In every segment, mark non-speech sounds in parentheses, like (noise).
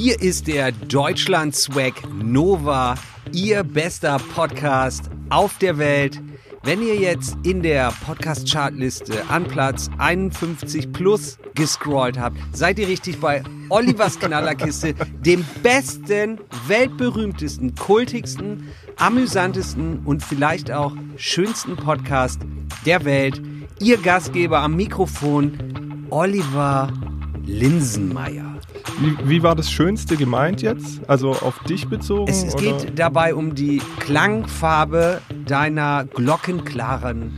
Hier ist der Deutschland Swag Nova, Ihr bester Podcast auf der Welt. Wenn ihr jetzt in der Podcast-Chartliste an Platz 51 plus gescrollt habt, seid ihr richtig bei Olivers Knallerkiste, (laughs) dem besten, weltberühmtesten, kultigsten, amüsantesten und vielleicht auch schönsten Podcast der Welt. Ihr Gastgeber am Mikrofon, Oliver Linsenmeier. Wie, wie, war das Schönste gemeint jetzt? Also auf dich bezogen? Es, es geht dabei um die Klangfarbe deiner glockenklaren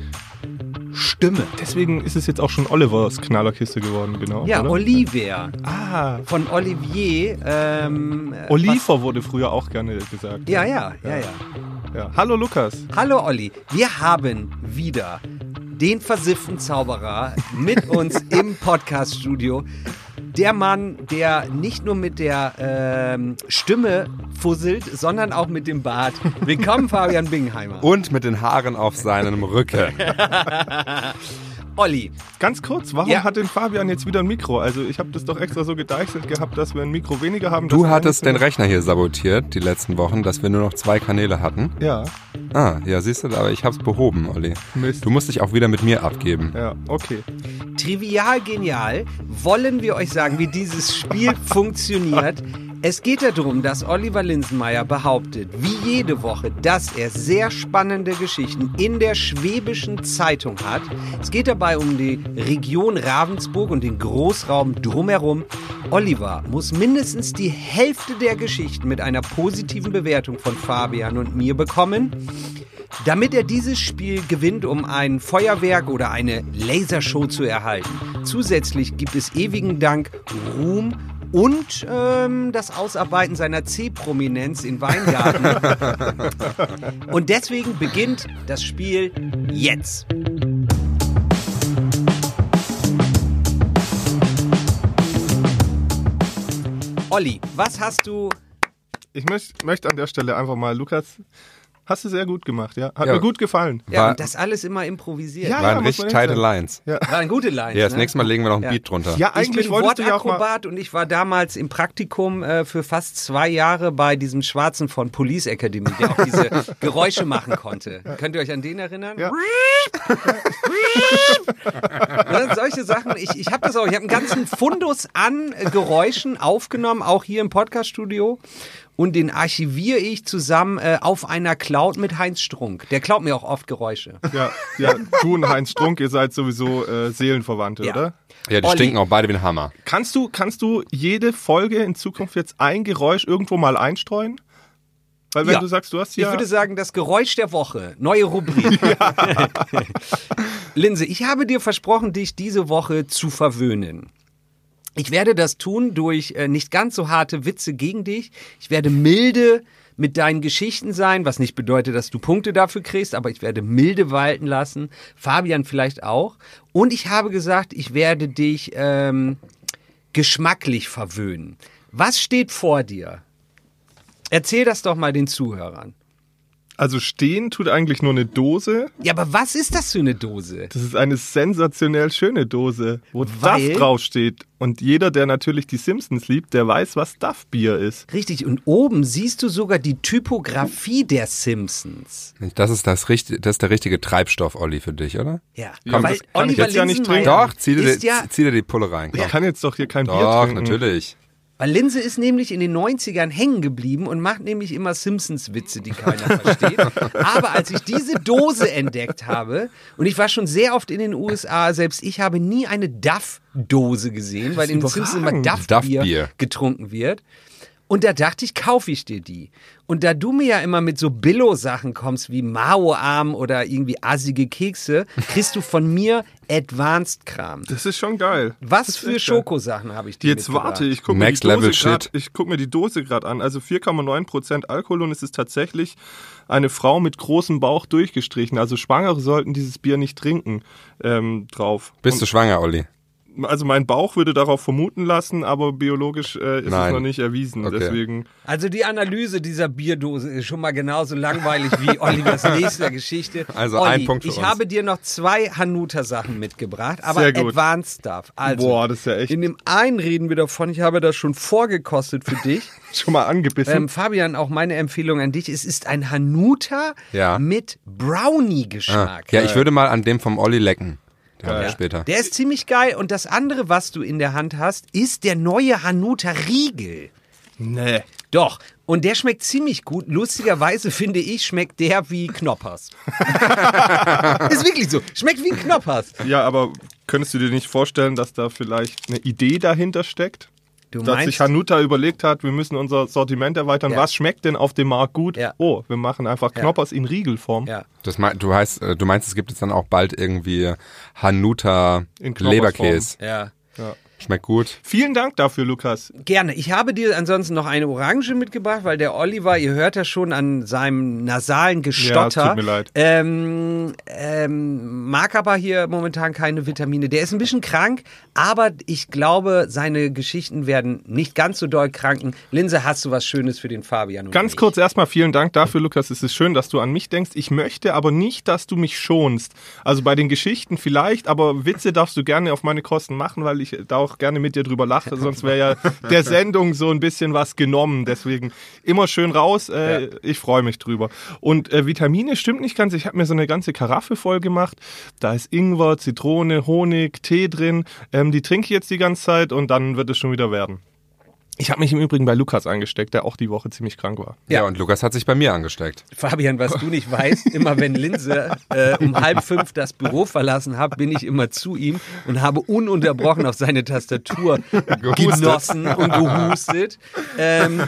Stimme. Deswegen ist es jetzt auch schon Olivers Knallerkiste geworden, genau. Ja, oder? Oliver. Ah. Von Olivier. Ähm, Oliver wurde früher auch gerne gesagt. Ja, ja, ja, ja. ja. ja. Hallo Lukas. Hallo Olli. Wir haben wieder den versifften Zauberer mit uns im (laughs) Podcaststudio der Mann, der nicht nur mit der ähm, Stimme fusselt, sondern auch mit dem Bart. Willkommen, (laughs) Fabian Bingheimer. Und mit den Haaren auf seinem Rücken. (laughs) Olli. Ganz kurz, warum ja. hat denn Fabian jetzt wieder ein Mikro? Also ich habe das doch extra so gedeichselt gehabt, dass wir ein Mikro weniger haben. Du hattest den Rechner hier sabotiert die letzten Wochen, dass wir nur noch zwei Kanäle hatten. Ja. Ah, ja, siehst du, aber ich hab's behoben, Olli. Mist. Du musst dich auch wieder mit mir abgeben. Ja, okay. Trivial genial. Wollen wir euch sagen, wie dieses Spiel funktioniert? Es geht darum, dass Oliver Linsenmeier behauptet, wie jede Woche, dass er sehr spannende Geschichten in der Schwäbischen Zeitung hat. Es geht dabei um die Region Ravensburg und den Großraum drumherum. Oliver muss mindestens die Hälfte der Geschichten mit einer positiven Bewertung von Fabian und mir bekommen. Damit er dieses Spiel gewinnt, um ein Feuerwerk oder eine Lasershow zu erhalten. Zusätzlich gibt es ewigen Dank Ruhm und ähm, das Ausarbeiten seiner C-Prominenz in Weingarten. (laughs) und deswegen beginnt das Spiel jetzt. Olli, was hast du? Ich möchte möcht an der Stelle einfach mal, Lukas, Hast du sehr gut gemacht, ja. Hat ja. mir gut gefallen. Ja, war, und das alles immer improvisiert. Ja, waren richtig tighte Lines. Ja. Waren gute Lines. Ja, das ne? nächste Mal legen wir noch ein ja. Beat drunter. Ja, eigentlich ich bin Wortakrobat und ich war damals im Praktikum äh, für fast zwei Jahre bei diesem Schwarzen von Police Academy, der auch diese (laughs) Geräusche machen konnte. Könnt ihr euch an den erinnern? Ja. (laughs) ne, solche Sachen. Ich, ich habe das auch. Ich habe einen ganzen Fundus an Geräuschen aufgenommen, auch hier im Podcaststudio und den archiviere ich zusammen äh, auf einer Cloud mit Heinz Strunk. Der klaut mir auch oft Geräusche. Ja, ja du und Heinz Strunk, ihr seid sowieso äh, Seelenverwandte, ja. oder? Ja, die Olli. stinken auch beide wie ein Hammer. Kannst du, kannst du jede Folge in Zukunft jetzt ein Geräusch irgendwo mal einstreuen? Weil wenn ja. du sagst, du hast ja... Ich würde sagen, das Geräusch der Woche. Neue Rubrik. (laughs) (laughs) Linse, ich habe dir versprochen, dich diese Woche zu verwöhnen. Ich werde das tun durch äh, nicht ganz so harte Witze gegen dich. Ich werde milde mit deinen Geschichten sein, was nicht bedeutet, dass du Punkte dafür kriegst, aber ich werde milde walten lassen. Fabian vielleicht auch. Und ich habe gesagt, ich werde dich ähm, geschmacklich verwöhnen. Was steht vor dir? Erzähl das doch mal den Zuhörern. Also stehen tut eigentlich nur eine Dose. Ja, aber was ist das für eine Dose? Das ist eine sensationell schöne Dose, wo Weil? Duff draufsteht. Und jeder, der natürlich die Simpsons liebt, der weiß, was Duff Bier ist. Richtig. Und oben siehst du sogar die Typografie der Simpsons. Das ist das, das ist der richtige Treibstoff, Olli, für dich, oder? Ja. Komm, Weil das kann Oliver ich jetzt ja nicht trinken. Doch, zieh dir, ja zieh dir die Pulle rein. Komm. Ich kann jetzt doch hier kein doch, Bier trinken. Doch, natürlich. Weil Linse ist nämlich in den 90ern hängen geblieben und macht nämlich immer Simpsons-Witze, die keiner versteht. Aber als ich diese Dose entdeckt habe, und ich war schon sehr oft in den USA, selbst ich habe nie eine Duff-Dose gesehen, weil in den Simpsons immer Duff-Bier Duff getrunken wird. Und da dachte ich, kaufe ich dir die. Und da du mir ja immer mit so Billo-Sachen kommst, wie Mao-Arm oder irgendwie assige Kekse, kriegst du von mir Advanced-Kram. Das ist schon geil. Was für Schokosachen habe ich dir Jetzt warte, ich gucke mir, guck mir die Dose gerade an. Also 4,9% Alkohol und es ist tatsächlich eine Frau mit großem Bauch durchgestrichen. Also Schwangere sollten dieses Bier nicht trinken ähm, drauf. Bist und du schwanger, Olli? Also mein Bauch würde darauf vermuten lassen, aber biologisch äh, ist Nein. es noch nicht erwiesen. Okay. Deswegen. Also die Analyse dieser Bierdose ist schon mal genauso langweilig wie (laughs) Olivers nächste Geschichte. Also Olli, ein Punkt für Ich uns. habe dir noch zwei Hanuta-Sachen mitgebracht, aber Advanced Stuff. Also, Boah, das ist ja echt. In dem einen reden wir davon, ich habe das schon vorgekostet für dich. (laughs) schon mal angebissen. Ähm, Fabian, auch meine Empfehlung an dich. Es ist ein Hanuta ja. mit Brownie-Geschmack. Ah. Ja, ich würde mal an dem vom Olli lecken. Ja. später. Der ist ziemlich geil. Und das andere, was du in der Hand hast, ist der neue Hanuta Riegel. Nee. Doch. Und der schmeckt ziemlich gut. Lustigerweise finde ich, schmeckt der wie Knoppers. (laughs) ist wirklich so. Schmeckt wie ein Knoppers. Ja, aber könntest du dir nicht vorstellen, dass da vielleicht eine Idee dahinter steckt? Du dass sich Hanuta überlegt hat, wir müssen unser Sortiment erweitern. Ja. Was schmeckt denn auf dem Markt gut? Ja. Oh, wir machen einfach Knoppers ja. in Riegelform. Ja. Das mein, du, heißt, äh, du meinst, es gibt jetzt dann auch bald irgendwie Hanuta Leberkäse. Ja. ja. Schmeckt gut. Vielen Dank dafür, Lukas. Gerne. Ich habe dir ansonsten noch eine Orange mitgebracht, weil der Oliver, ihr hört ja schon an seinem nasalen Gestotter. Ja, tut mir leid. Ähm, ähm, mag aber hier momentan keine Vitamine. Der ist ein bisschen krank, aber ich glaube, seine Geschichten werden nicht ganz so doll kranken. Linse, hast du was Schönes für den Fabian? Ganz kurz erstmal vielen Dank dafür, Lukas. Es ist schön, dass du an mich denkst. Ich möchte aber nicht, dass du mich schonst. Also bei den Geschichten vielleicht, aber Witze darfst du gerne auf meine Kosten machen, weil ich da auch auch gerne mit dir drüber lache, sonst wäre ja der Sendung so ein bisschen was genommen. Deswegen immer schön raus. Äh, ja. Ich freue mich drüber. Und äh, Vitamine stimmt nicht ganz. Ich habe mir so eine ganze Karaffe voll gemacht. Da ist Ingwer, Zitrone, Honig, Tee drin. Ähm, die trinke ich jetzt die ganze Zeit und dann wird es schon wieder werden. Ich habe mich im Übrigen bei Lukas angesteckt, der auch die Woche ziemlich krank war. Ja, ja und Lukas hat sich bei mir angesteckt. Fabian, was du nicht weißt, immer wenn Linse äh, um halb fünf das Büro verlassen hat, bin ich immer zu ihm und habe ununterbrochen auf seine Tastatur genossen und gehustet. Ähm,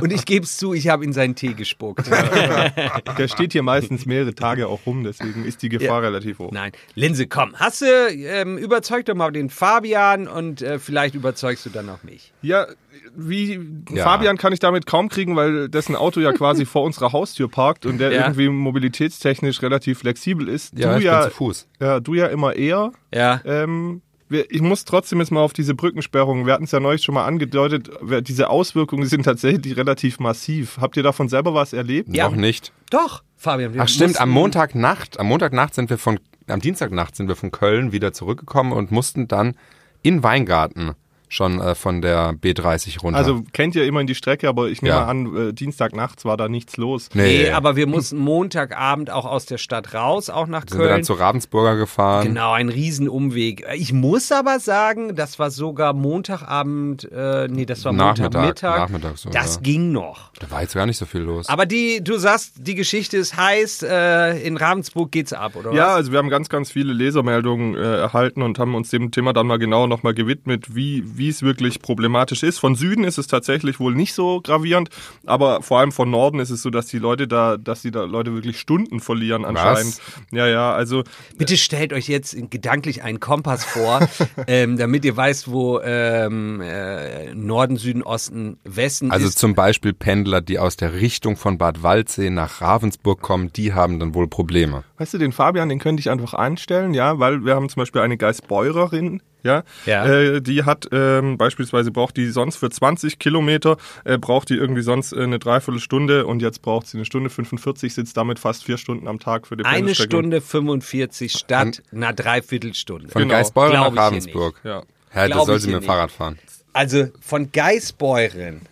und ich gebe es zu, ich habe in seinen Tee gespuckt. (laughs) Der steht hier meistens mehrere Tage auch rum, deswegen ist die Gefahr ja. relativ hoch. Nein, Linse, komm, hast du ähm, überzeugt doch mal den Fabian und äh, vielleicht überzeugst du dann auch mich. Ja, wie ja. Fabian kann ich damit kaum kriegen, weil dessen Auto ja quasi vor unserer Haustür parkt und der ja. irgendwie mobilitätstechnisch relativ flexibel ist. Ja, du ich ja, bin zu Fuß. Ja, du ja immer eher. Ja. Ähm, ich muss trotzdem jetzt mal auf diese Brückensperrung. Wir hatten es ja neulich schon mal angedeutet. Diese Auswirkungen sind tatsächlich relativ massiv. Habt ihr davon selber was erlebt? Ja. Noch nicht. Doch, Fabian. Ach stimmt, am Montagnacht, am Montagnacht sind wir von, am Dienstagnacht sind wir von Köln wieder zurückgekommen und mussten dann in Weingarten schon äh, von der B30 runter. Also kennt ihr immerhin die Strecke, aber ich nehme ja. an, äh, Dienstag nachts war da nichts los. Nee, nee, aber wir mussten Montagabend auch aus der Stadt raus, auch nach Sind Köln. Sind wir dann zu Ravensburger gefahren. Genau, ein Riesenumweg. Ich muss aber sagen, das war sogar Montagabend, äh, nee, das war Nachmittag, Montagmittag. Nachmittag so, das ja. ging noch. Da war jetzt gar nicht so viel los. Aber die, du sagst, die Geschichte ist heiß, äh, in Ravensburg geht's ab, oder ja, was? also wir haben ganz, ganz viele Lesermeldungen äh, erhalten und haben uns dem Thema dann mal genau nochmal gewidmet, wie, wie es wirklich problematisch ist. Von Süden ist es tatsächlich wohl nicht so gravierend, aber vor allem von Norden ist es so, dass die Leute da, dass die da Leute wirklich Stunden verlieren anscheinend. Was? Ja, ja, also. Bitte stellt euch jetzt gedanklich einen Kompass vor, (laughs) ähm, damit ihr weißt, wo ähm, äh, Norden, Süden, Osten, Westen also ist. Also zum Beispiel Pendler, die aus der Richtung von Bad Waldsee nach Ravensburg kommen, die haben dann wohl Probleme. Weißt du, den Fabian, den könnte ich einfach einstellen, ja, weil wir haben zum Beispiel eine Geistbeurerin ja, ja. Äh, die hat ähm, beispielsweise braucht die sonst für 20 Kilometer äh, braucht die irgendwie sonst äh, eine Dreiviertelstunde und jetzt braucht sie eine Stunde 45, sitzt damit fast vier Stunden am Tag für die Eine Stunde 45 statt An, einer Dreiviertelstunde. Von genau. Geisbeuren nach Ravensburg. Ja. Herr, da soll sie mit dem Fahrrad fahren. Also von Geisbeuren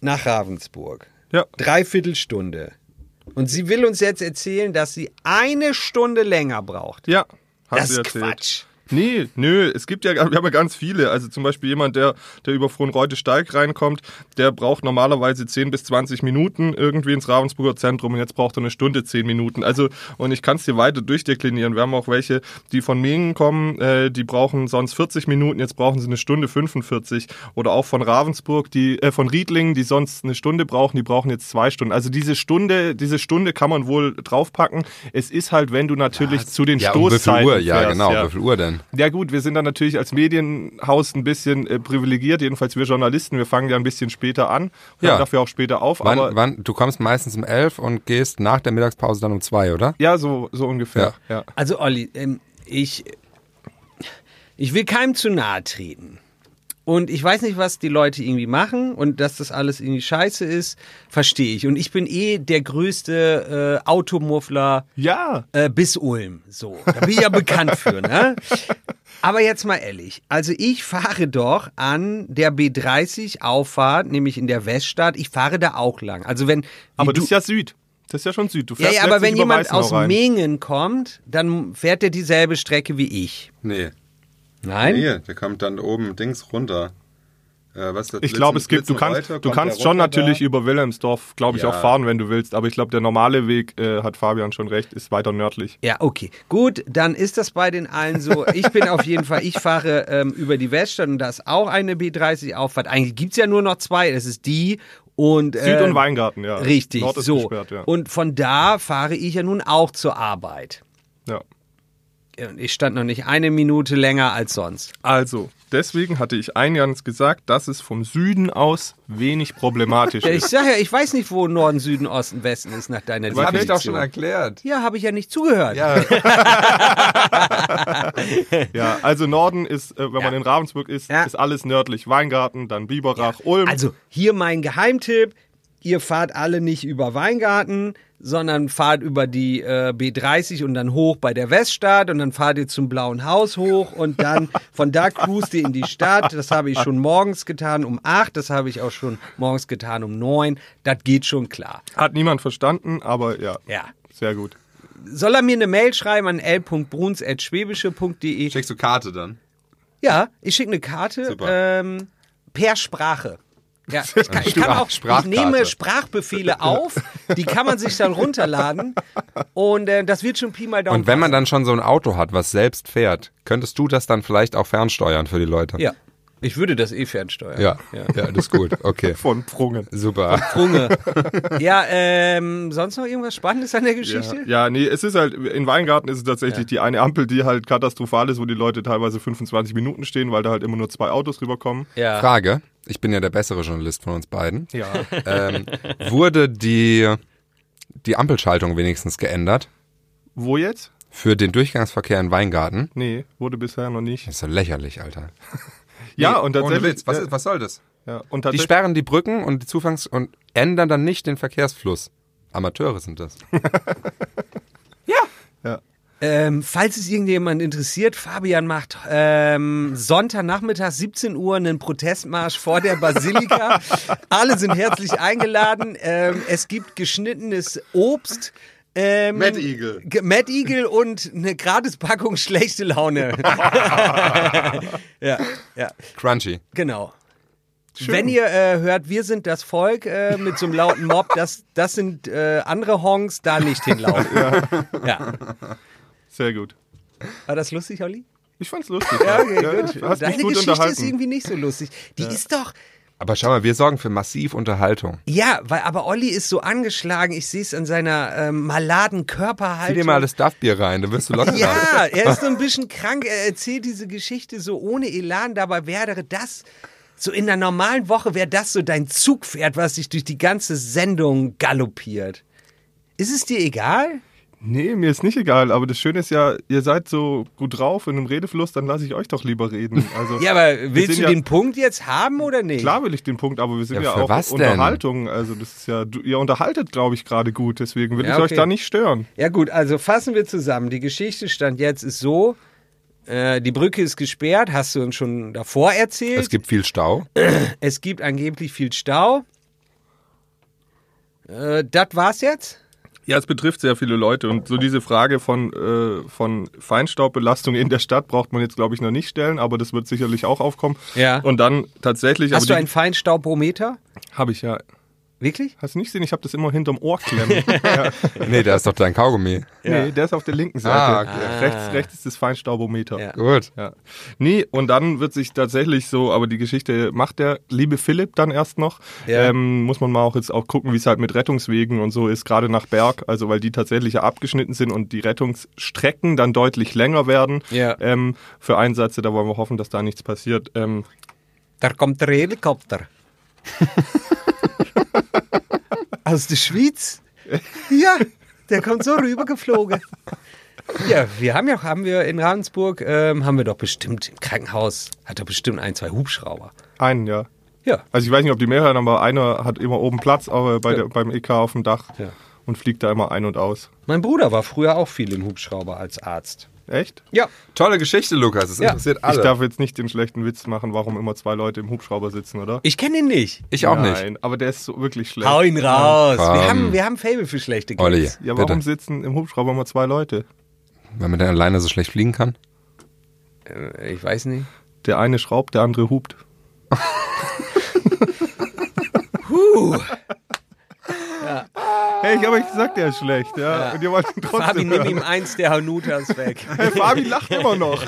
nach Ravensburg. Ja. Dreiviertelstunde. Und sie will uns jetzt erzählen, dass sie eine Stunde länger braucht. Ja. das ist Quatsch. Nee, nö, es gibt ja, wir haben ja ganz viele. Also zum Beispiel jemand, der, der über Frohnreute-Steig reinkommt, der braucht normalerweise 10 bis 20 Minuten irgendwie ins Ravensburger Zentrum und jetzt braucht er eine Stunde 10 Minuten. Also, und ich kann es dir weiter durchdeklinieren. Wir haben auch welche, die von Mingen kommen, äh, die brauchen sonst 40 Minuten, jetzt brauchen sie eine Stunde 45. Oder auch von Ravensburg, die, äh, von Riedlingen, die sonst eine Stunde brauchen, die brauchen jetzt zwei Stunden. Also diese Stunde, diese Stunde kann man wohl draufpacken. Es ist halt, wenn du natürlich Was? zu den ja, Stoßzeiten um wie viel Uhr? Ja, genau, ja. wie viel Uhr denn? Ja gut, wir sind dann natürlich als Medienhaus ein bisschen äh, privilegiert, jedenfalls wir Journalisten. Wir fangen ja ein bisschen später an, ja. dafür auch später auf. Wann, aber wann, du kommst meistens um elf und gehst nach der Mittagspause dann um zwei, oder? Ja, so, so ungefähr. Ja. ja. Also Olli, ähm, ich Ich will keinem zu nahe treten. Und ich weiß nicht, was die Leute irgendwie machen und dass das alles irgendwie scheiße ist, verstehe ich. Und ich bin eh der größte äh, Automuffler Ja. äh, bis Ulm. So, da bin ich ja bekannt für, ne? (laughs) Aber jetzt mal ehrlich, also ich fahre doch an der B30 Auffahrt, nämlich in der Weststadt, ich fahre da auch lang. Also wenn Aber du, das ist ja Süd. Das ist ja schon Süd. Du ja, fährst ja, aber letztlich wenn jemand Weißenau aus rein. Mengen kommt, dann fährt er dieselbe Strecke wie ich. Nee. Nein? Hier, der kommt dann oben Dings runter. Äh, was ist das? Ich glaube, es gibt, du kannst, du kannst schon natürlich da? über Wilhelmsdorf, glaube ich, Ja. auch fahren, wenn du willst. Aber ich glaube, der normale Weg, äh, hat Fabian schon recht, ist weiter nördlich. Ja, okay. Gut, dann ist das bei den allen so. Ich bin auf jeden Fall, ich fahre ähm, über die Weststadt und da ist auch eine B30-Auffahrt. Eigentlich gibt's ja nur noch zwei. Das ist die und. Süd- ähm, und Weingarten, ja. Richtig, Nord ist so. gesperrt, ja. Und von da fahre ich ja nun auch zur Arbeit. ja. Und ich stand noch nicht eine Minute länger als sonst. Also, deswegen hatte ich eingangs gesagt, dass es vom Süden aus wenig problematisch Ja, (laughs) ich ist. sag ja, ich weiß nicht, wo Norden, Süden, Osten, Westen ist nach deiner Das habe ich doch Definition. schon erklärt. Ja, habe ich ja nicht zugehört. Ja, (laughs) Ja, also Norden ist, äh, wenn man in Ravensburg ist, Ja. ist alles nördlich. Weingarten, dann Biberach, Ulm. Also hier mein Geheimtipp. Ihr fahrt alle nicht über Weingarten, sondern fahrt über die äh, B30 und dann hoch bei der Weststadt und dann fahrt ihr zum Blauen Haus hoch und dann von da cruist ihr in die Stadt. Das habe ich schon morgens getan um 8, das habe ich auch schon morgens getan um 9. Das geht schon klar. Hat niemand verstanden, aber ja, Ja. sehr gut. Soll er mir eine Mail schreiben an l.bruns.schwäbische.de? schickst du Karte dann? Ja, ich schicke eine Karte Super. ähm, per Sprache. Ja, (laughs) ich, kann, ich, kann auch, ich nehme Sprachbefehle (laughs) auf, die kann man sich dann runterladen und äh, das wird schon Pi mal Daumen. Und wenn man dann schon so ein Auto hat, was selbst fährt, könntest du das dann vielleicht auch fernsteuern für die Leute? Ja, ich würde das eh fernsteuern. Ja, ja, das ist gut. Okay. (laughs) Von Prungen. Super. Runge. (laughs) ja, ähm, sonst noch irgendwas Spannendes an der Ja, Geschichte? ja, nee, es ist halt, in Weingarten ist es tatsächlich die eine Ampel, die halt katastrophal ist, wo die Leute teilweise 25 Minuten stehen, weil da halt immer nur zwei Autos rüberkommen. Ja. Frage. Ich bin ja der bessere Journalist von uns beiden. Ja. (laughs) Ähm, wurde die, die Ampelschaltung wenigstens geändert Wo jetzt? für den Durchgangsverkehr in Weingarten? Nee, wurde bisher noch nicht. Das ist so lächerlich, Alter. Ja, und Ohne tatsächlich. Witz. Was, ja, ist, was soll das? ja, und Die sperren die Brücken und die Zufangs- und ändern dann nicht den Verkehrsfluss. Amateure sind das. (laughs) ja. Ähm, falls es irgendjemand interessiert, Fabian macht ähm, Sonntagnachmittag 17 Uhr einen Protestmarsch vor der Basilika. (laughs) Alle sind herzlich eingeladen. Ähm, es gibt geschnittenes Obst. Ähm, Mad Eagle. Mad Eagle und eine Gratispackung (laughs) schlechte Laune. (laughs) ja, ja, Crunchy. genau. Wenn ihr äh, hört, wir sind das Volk äh, mit so einem lauten Mob, (laughs) das, das sind äh, andere Honks, da nicht hinlaufen. ja. Sehr gut. War das lustig, Olli? Ich fand's lustig. Ja, okay, ja, gut. Hast Deine gut Geschichte ist irgendwie nicht so lustig. Die ist doch. Aber schau mal, wir sorgen für massiv Unterhaltung. Ja, weil aber Olli ist so angeschlagen. Ich sehe es an seiner ähm, maladen Zieh Körperhaltung. dir mal das Duff-Bier rein, dann wirst du locker (laughs) ja, er ist so ein bisschen krank. Er erzählt diese Geschichte so ohne Elan. Dabei wäre das so in der normalen Woche wäre das so dein Zugpferd, was sich durch die ganze Sendung galoppiert. Ist es dir egal? Nee, mir ist nicht egal, aber das Schöne ist ja, ihr seid so gut drauf in einem Redefluss, dann lasse ich euch doch lieber reden. Also, (laughs) Ja, aber willst du ja, den Punkt jetzt haben oder nicht? Klar will ich den Punkt, aber wir sind Ja, ja, auch denn? Unterhaltung. Also das ist ja, du, ihr unterhaltet, glaube ich, gerade gut, deswegen will Ja, ich okay. euch da nicht stören. Ja gut, also fassen wir zusammen. Die Geschichte stand jetzt ist so, äh, die Brücke ist gesperrt, hast du uns schon davor erzählt. Es gibt viel Stau. Es gibt angeblich viel Stau. Äh, das war's jetzt? Ja, es betrifft sehr viele Leute und so diese Frage von, äh, von Feinstaubbelastung in der Stadt braucht man jetzt, glaube ich, noch nicht stellen, aber das wird sicherlich auch aufkommen. Ja. Und dann tatsächlich, Hast du einen Feinstaubometer? habe ich ja. Wirklich? Hast du nicht gesehen? Ich habe das immer hinterm Ohr klemmen. (laughs) ja. Nee, da ist doch dein Kaugummi. Nee, der ist auf der linken Seite. Ah, okay. Rechts, rechts ist das Feinstaubometer. Ja. Gut. Ja. Nee, und dann wird sich tatsächlich so, aber die Geschichte macht der liebe Philipp dann erst noch. Ja. Ähm, muss man mal auch jetzt auch gucken, wie es halt mit Rettungswegen und so ist, gerade nach Berg, also weil die tatsächlich ja abgeschnitten sind und die Rettungsstrecken dann deutlich länger werden Ja. ähm, für Einsätze. Da wollen wir hoffen, dass da nichts passiert. Ähm, Da kommt der Helikopter. (laughs) (laughs) Aus der Schweiz? Ja, der kommt so rübergeflogen. Ja, wir haben ja, haben wir in Ravensburg, ähm, haben wir doch bestimmt im Krankenhaus, hat doch bestimmt ein, zwei Hubschrauber. Einen, ja. Ja. Also ich weiß nicht, ob die mehrere haben, aber einer hat immer oben Platz aber bei Ja. der, beim EK auf dem Dach Ja. und fliegt da immer ein und aus. Mein Bruder war früher auch viel im Hubschrauber als Arzt. Echt? Ja. Tolle Geschichte, Lukas. Das Ja. interessiert Ich alle. darf jetzt nicht den schlechten Witz machen, warum immer zwei Leute im Hubschrauber sitzen, oder? Ich kenne ihn nicht. ich auch nicht. Nein, aber der ist so wirklich schlecht. Hau ihn raus. Komm. Wir haben, wir haben Fable für schlechte Gags. Olli, Ja, bitte. warum sitzen im Hubschrauber immer zwei Leute? Weil man dann alleine so schlecht fliegen kann? Äh, Ich weiß nicht. Der eine schraubt, der andere hupt. Huh. (laughs) Hey, ich habe euch gesagt, der ist schlecht, ja. Ja. Und ihr wollt ihn trotzdem Fabi, nimm ihm eins der Hanutas weg. (laughs) Hey, Fabi lacht immer noch.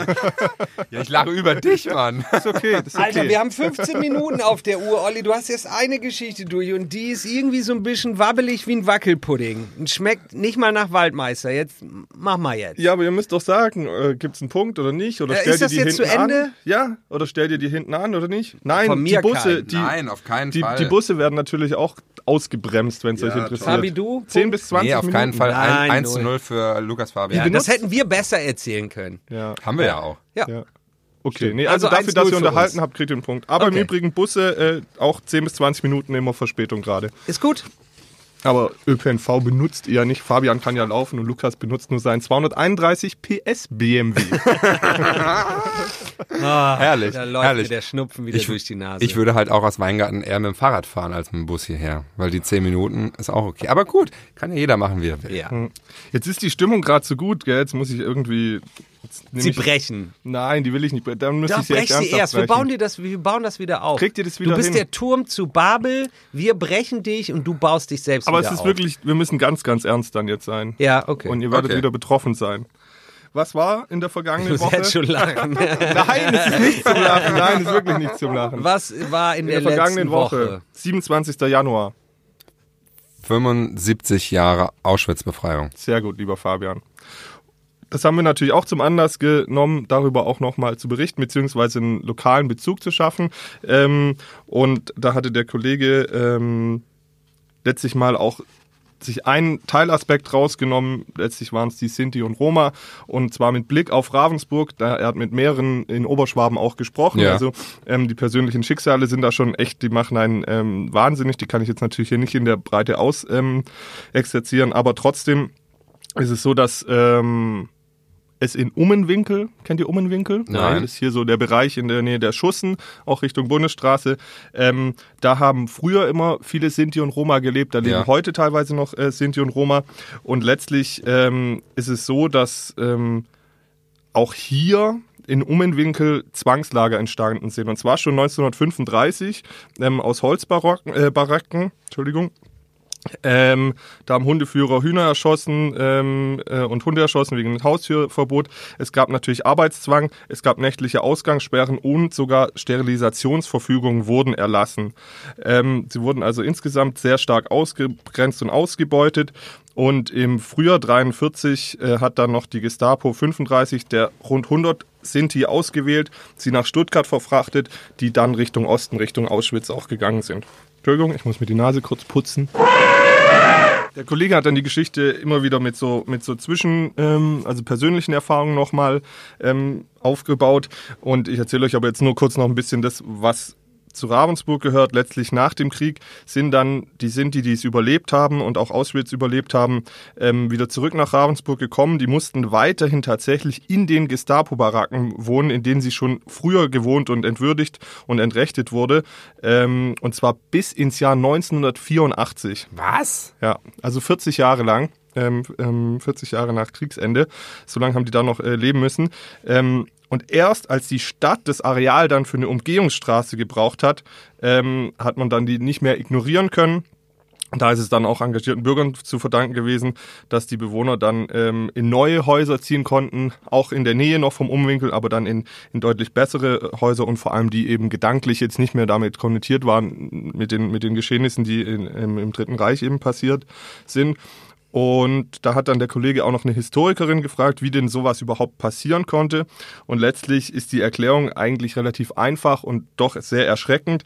Ja, ich lache über dich, Mann. Ist okay, das ist okay. Alter, wir haben 15 Minuten auf der Uhr, Olli. Du hast jetzt eine Geschichte durch und die ist irgendwie so ein bisschen wabbelig wie ein Wackelpudding. Und schmeckt nicht mal nach Waldmeister. Jetzt mach mal jetzt. Ja, aber ihr müsst doch sagen, äh, gibt es einen Punkt oder nicht? Oder Äh, stellt ist ihr das die jetzt hinten zu Ende? an? Ja, oder stellt ihr die hinten an oder nicht? Nein, Von mir die Busse, keinen. die, Nein, auf keinen die, Fall. die Busse werden natürlich auch ausgebremst, wenn es Ja, euch interessiert. Fabi, du? 10 bis 20 Nee, auf Minuten. keinen Fall. Nein, Ein- 1 zu null. 0 für Lukas Fabian. Ja, das hätten wir besser erzählen können. Ja, Haben wir ja auch. Ja. ja. Okay, nee, Also also, dafür, 1-0 dass ihr unterhalten uns. habt, kriegt ihr einen Punkt. Aber Okay. im Übrigen Busse äh, auch 10 bis 20 Minuten immer Verspätung gerade. Ist gut. Aber ÖPNV benutzt ihr ja nicht. Fabian kann ja laufen und Lukas benutzt nur seinen 231 PS BMW. (laughs) herrlich, Da läuft herrlich. der Schnupfen wieder Ich- durch die Nase. Ich würde halt auch aus Weingarten eher mit dem Fahrrad fahren als mit dem Bus hierher. Weil die 10 Minuten ist auch okay. Aber gut, kann ja jeder machen, wie er will. ja. Jetzt ist die Stimmung gerade so gut, gell? Jetzt muss ich irgendwie. Sie ich, brechen. Nein, die will ich nicht. Dann müsste Doch, ich sie brech sie erst. Wir brechen. bauen, dir das, wir bauen das wieder auf. Kriegt ihr das wieder Du bist hin? der Turm zu Babel, wir brechen dich und du baust dich selbst Aber wieder es ist auf. wirklich, wir müssen ganz, ganz ernst dann jetzt sein. Ja, okay. Und ihr werdet Okay. wieder betroffen sein. Was war in der du vergangenen musst Woche? jetzt schon lachen. (laughs) Nein, es ist nicht zum Lachen. Nein, es ist wirklich nicht zum Lachen. Was war in, In der, der vergangenen Woche, Woche? 27. Januar. 75 Jahre Auschwitz-Befreiung. Sehr gut, lieber Fabian. Das haben wir natürlich auch zum Anlass genommen, darüber auch nochmal zu berichten, beziehungsweise einen lokalen Bezug zu schaffen. Ähm, und da hatte der Kollege ähm, letztlich mal auch sich einen Teilaspekt rausgenommen. Letztlich waren es die Sinti und Roma und zwar mit Blick auf Ravensburg. Da er hat mit mehreren in Oberschwaben auch gesprochen. Ja. Also ähm, die persönlichen Schicksale sind da schon echt, die machen einen ähm, wahnsinnig. Die kann ich jetzt natürlich hier nicht in der Breite aus ähm, exerzieren, aber trotzdem ist es so, dass ähm, es in Ummenwinkel, kennt ihr Ummenwinkel? Nein. Das ist hier so der Bereich in der Nähe der Schussen, auch Richtung Bundesstraße. Ähm, da haben früher immer viele Sinti und Roma gelebt, da leben Ja. heute teilweise noch äh, Sinti und Roma. Und letztlich ähm, ist es so, dass ähm, auch hier in Ummenwinkel Zwangslager entstanden sind. Und zwar schon 1935 ähm, aus Holzbaracken, äh, Baracken, Entschuldigung, ähm, da haben Hundeführer Hühner erschossen ähm, äh, und Hunde erschossen wegen Haustürverbot. Es gab natürlich Arbeitszwang, es gab nächtliche Ausgangssperren und sogar Sterilisationsverfügungen wurden erlassen. Ähm, sie wurden also insgesamt sehr stark ausgegrenzt und ausgebeutet. Und im Frühjahr 43 äh, hat dann noch die Gestapo 35 der rund 100 Sinti ausgewählt, sie nach Stuttgart verfrachtet, die dann Richtung Osten, Richtung Auschwitz auch gegangen sind. Entschuldigung, ich muss mir die Nase kurz putzen. Der Kollege hat dann die Geschichte immer wieder mit so, mit so zwischen, ähm, also persönlichen Erfahrungen nochmal ähm, aufgebaut. Und ich erzähle euch aber jetzt nur kurz noch ein bisschen das, was zu Ravensburg gehört. Letztlich nach dem Krieg sind dann die Sinti, die es überlebt haben und auch Auschwitz überlebt haben, ähm, wieder zurück nach Ravensburg gekommen. Die mussten weiterhin tatsächlich in den Gestapo-Baracken wohnen, in denen sie schon früher gewohnt und entwürdigt und entrechtet wurde. Ähm, und zwar bis ins Jahr 1984. Was? Ja, also 40 Jahre lang, ähm, ähm, 40 Jahre nach Kriegsende. So lange haben die da noch äh, leben müssen. Ähm, und erst als die Stadt das Areal dann für eine Umgehungsstraße gebraucht hat, ähm, hat man dann die nicht mehr ignorieren können. Da ist es dann auch engagierten Bürgern zu verdanken gewesen, dass die Bewohner dann ähm, in neue Häuser ziehen konnten, auch in der Nähe noch vom Umwinkel, aber dann in, in deutlich bessere Häuser und vor allem die eben gedanklich jetzt nicht mehr damit konnotiert waren mit den, mit den Geschehnissen, die in, im, im Dritten Reich eben passiert sind. Und da hat dann der Kollege auch noch eine Historikerin gefragt, wie denn sowas überhaupt passieren konnte. Und letztlich ist die Erklärung eigentlich relativ einfach und doch sehr erschreckend.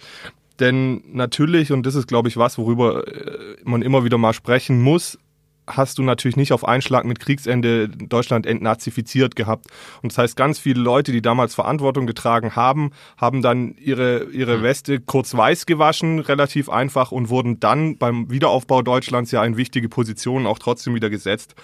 Denn natürlich, und das ist, glaube ich, was, worüber äh, man immer wieder mal sprechen muss, hast du natürlich nicht auf einen Schlag mit Kriegsende Deutschland entnazifiziert gehabt. Und das heißt, ganz viele Leute, die damals Verantwortung getragen haben, haben dann ihre, ihre Weste kurz weiß gewaschen, relativ einfach, und wurden dann beim Wiederaufbau Deutschlands ja in wichtige Positionen auch trotzdem wieder gesetzt.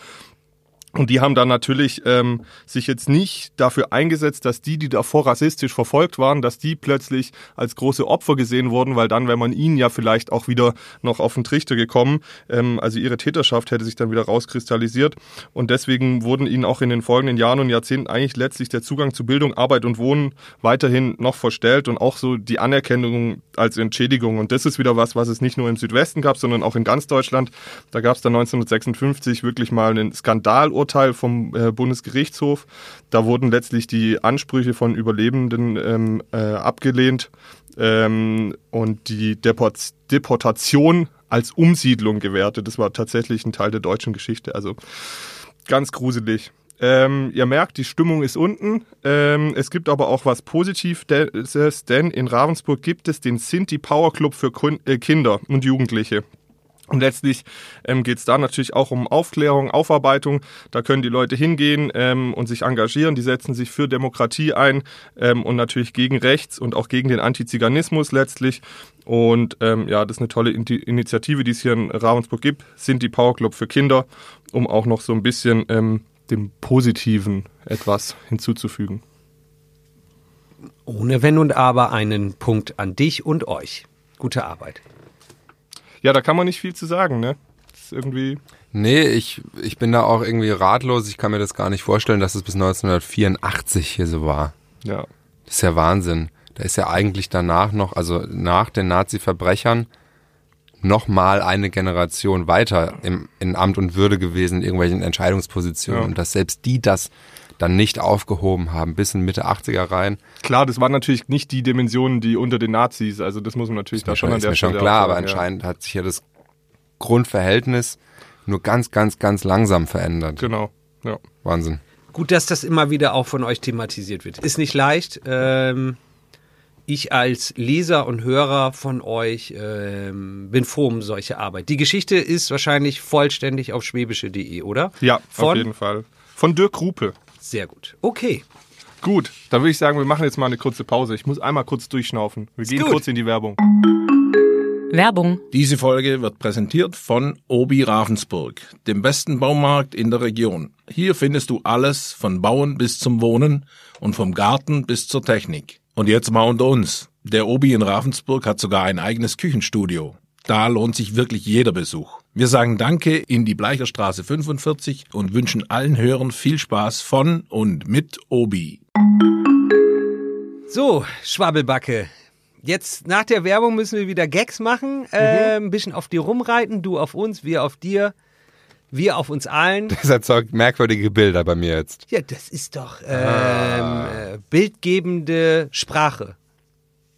Und die haben dann natürlich ähm, sich jetzt nicht dafür eingesetzt, dass die, die davor rassistisch verfolgt waren, dass die plötzlich als große Opfer gesehen wurden, weil dann wäre man ihnen ja vielleicht auch wieder noch auf den Trichter gekommen. Ähm, also ihre Täterschaft hätte sich dann wieder rauskristallisiert. Und deswegen wurden ihnen auch in den folgenden Jahren und Jahrzehnten eigentlich letztlich der Zugang zu Bildung, Arbeit und Wohnen weiterhin noch verstellt und auch so die Anerkennung als Entschädigung. Und das ist wieder was, was es nicht nur im Südwesten gab, sondern auch in ganz Deutschland. Da gab es dann 1956 wirklich mal einen Skandal Urteil vom äh, Bundesgerichtshof. Da wurden letztlich die Ansprüche von Überlebenden ähm, äh, abgelehnt ähm, und die Deport Deportation als Umsiedlung gewertet. Das war tatsächlich ein Teil der deutschen Geschichte. Also ganz gruselig. Ähm, ihr merkt, die Stimmung ist unten. Ähm, es gibt aber auch was Positives, denn in Ravensburg gibt es den Sinti Power Club für äh, Kinder und Jugendliche. Und letztlich ähm, geht es da natürlich auch um Aufklärung, Aufarbeitung. Da können die Leute hingehen ähm, und sich engagieren. Die setzen sich für Demokratie ein ähm, und natürlich gegen Rechts und auch gegen den Antiziganismus letztlich. Und ähm, ja, das ist eine tolle In Initiative, die es hier in Ravensburg gibt, sind die Power Club für Kinder, um auch noch so ein bisschen ähm, dem Positiven etwas hinzuzufügen. Ohne Wenn und Aber einen Punkt an dich und euch. Gute Arbeit. Ja, da kann man nicht viel zu sagen, ne? Das ist irgendwie. Nee, ich, ich bin da auch irgendwie ratlos. Ich kann mir das gar nicht vorstellen, dass es bis 1984 hier so war. Ja. Das ist ja Wahnsinn. Da ist ja eigentlich danach noch, also nach den Nazi-Verbrechern, noch mal eine Generation weiter im, in Amt und Würde gewesen, in irgendwelchen Entscheidungspositionen. Ja. Und dass selbst die das dann nicht aufgehoben haben, bis in Mitte 80er rein. Klar, das waren natürlich nicht die Dimensionen, die unter den Nazis, also das muss man natürlich da schon an ist der mir schon Stelle klar, aber ja. anscheinend hat sich ja das Grundverhältnis nur ganz, ganz, ganz langsam verändert. Genau, ja. Wahnsinn. Gut, dass das immer wieder auch von euch thematisiert wird. Ist nicht leicht. Ähm, ich als Leser und Hörer von euch ähm, bin froh um solche Arbeit. Die Geschichte ist wahrscheinlich vollständig auf schwäbische.de, oder? Ja, auf Von? jeden Fall. Von Dirk Rupe. Sehr gut. Okay. Gut, dann würde ich sagen, wir machen jetzt mal eine kurze Pause. Ich muss einmal kurz durchschnaufen. Wir gehen gut. kurz in die Werbung. Werbung. Diese Folge wird präsentiert von Obi Ravensburg, dem besten Baumarkt in der Region. Hier findest du alles von Bauen bis zum Wohnen und vom Garten bis zur Technik. Und jetzt mal unter uns. Der Obi in Ravensburg hat sogar ein eigenes Küchenstudio. Da lohnt sich wirklich jeder Besuch. Wir sagen Danke in die Bleicherstraße 45 und wünschen allen Hörern viel Spaß von und mit Obi. So, Schwabbelbacke. Jetzt nach der Werbung müssen wir wieder Gags machen, äh, ein bisschen auf dir rumreiten, du auf uns, wir auf dir, wir auf uns allen. (laughs) Das erzeugt merkwürdige Bilder bei mir jetzt. Ja, das ist doch ähm, äh, bildgebende Sprache.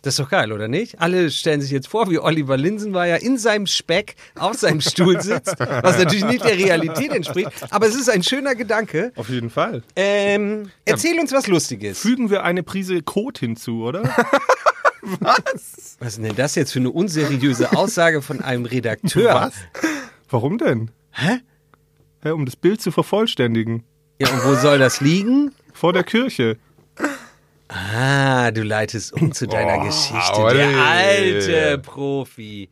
Das ist doch geil, oder nicht? Alle stellen sich jetzt vor, wie Oliver Linsenmeier in seinem Speck auf seinem Stuhl sitzt, was natürlich nicht der Realität entspricht, aber es ist ein schöner Gedanke. Auf jeden Fall. Ähm, erzähl uns was Lustiges. Fügen wir eine Prise Kot hinzu, oder? (laughs) Was ist denn das jetzt für eine unseriöse Aussage von einem Redakteur? Warum denn? Hä? Ja, um das Bild zu vervollständigen. Ja, und wo soll das liegen? Vor der Kirche. Ah, du leitest um zu deiner Oh, Geschichte. oi. Der alte Profi.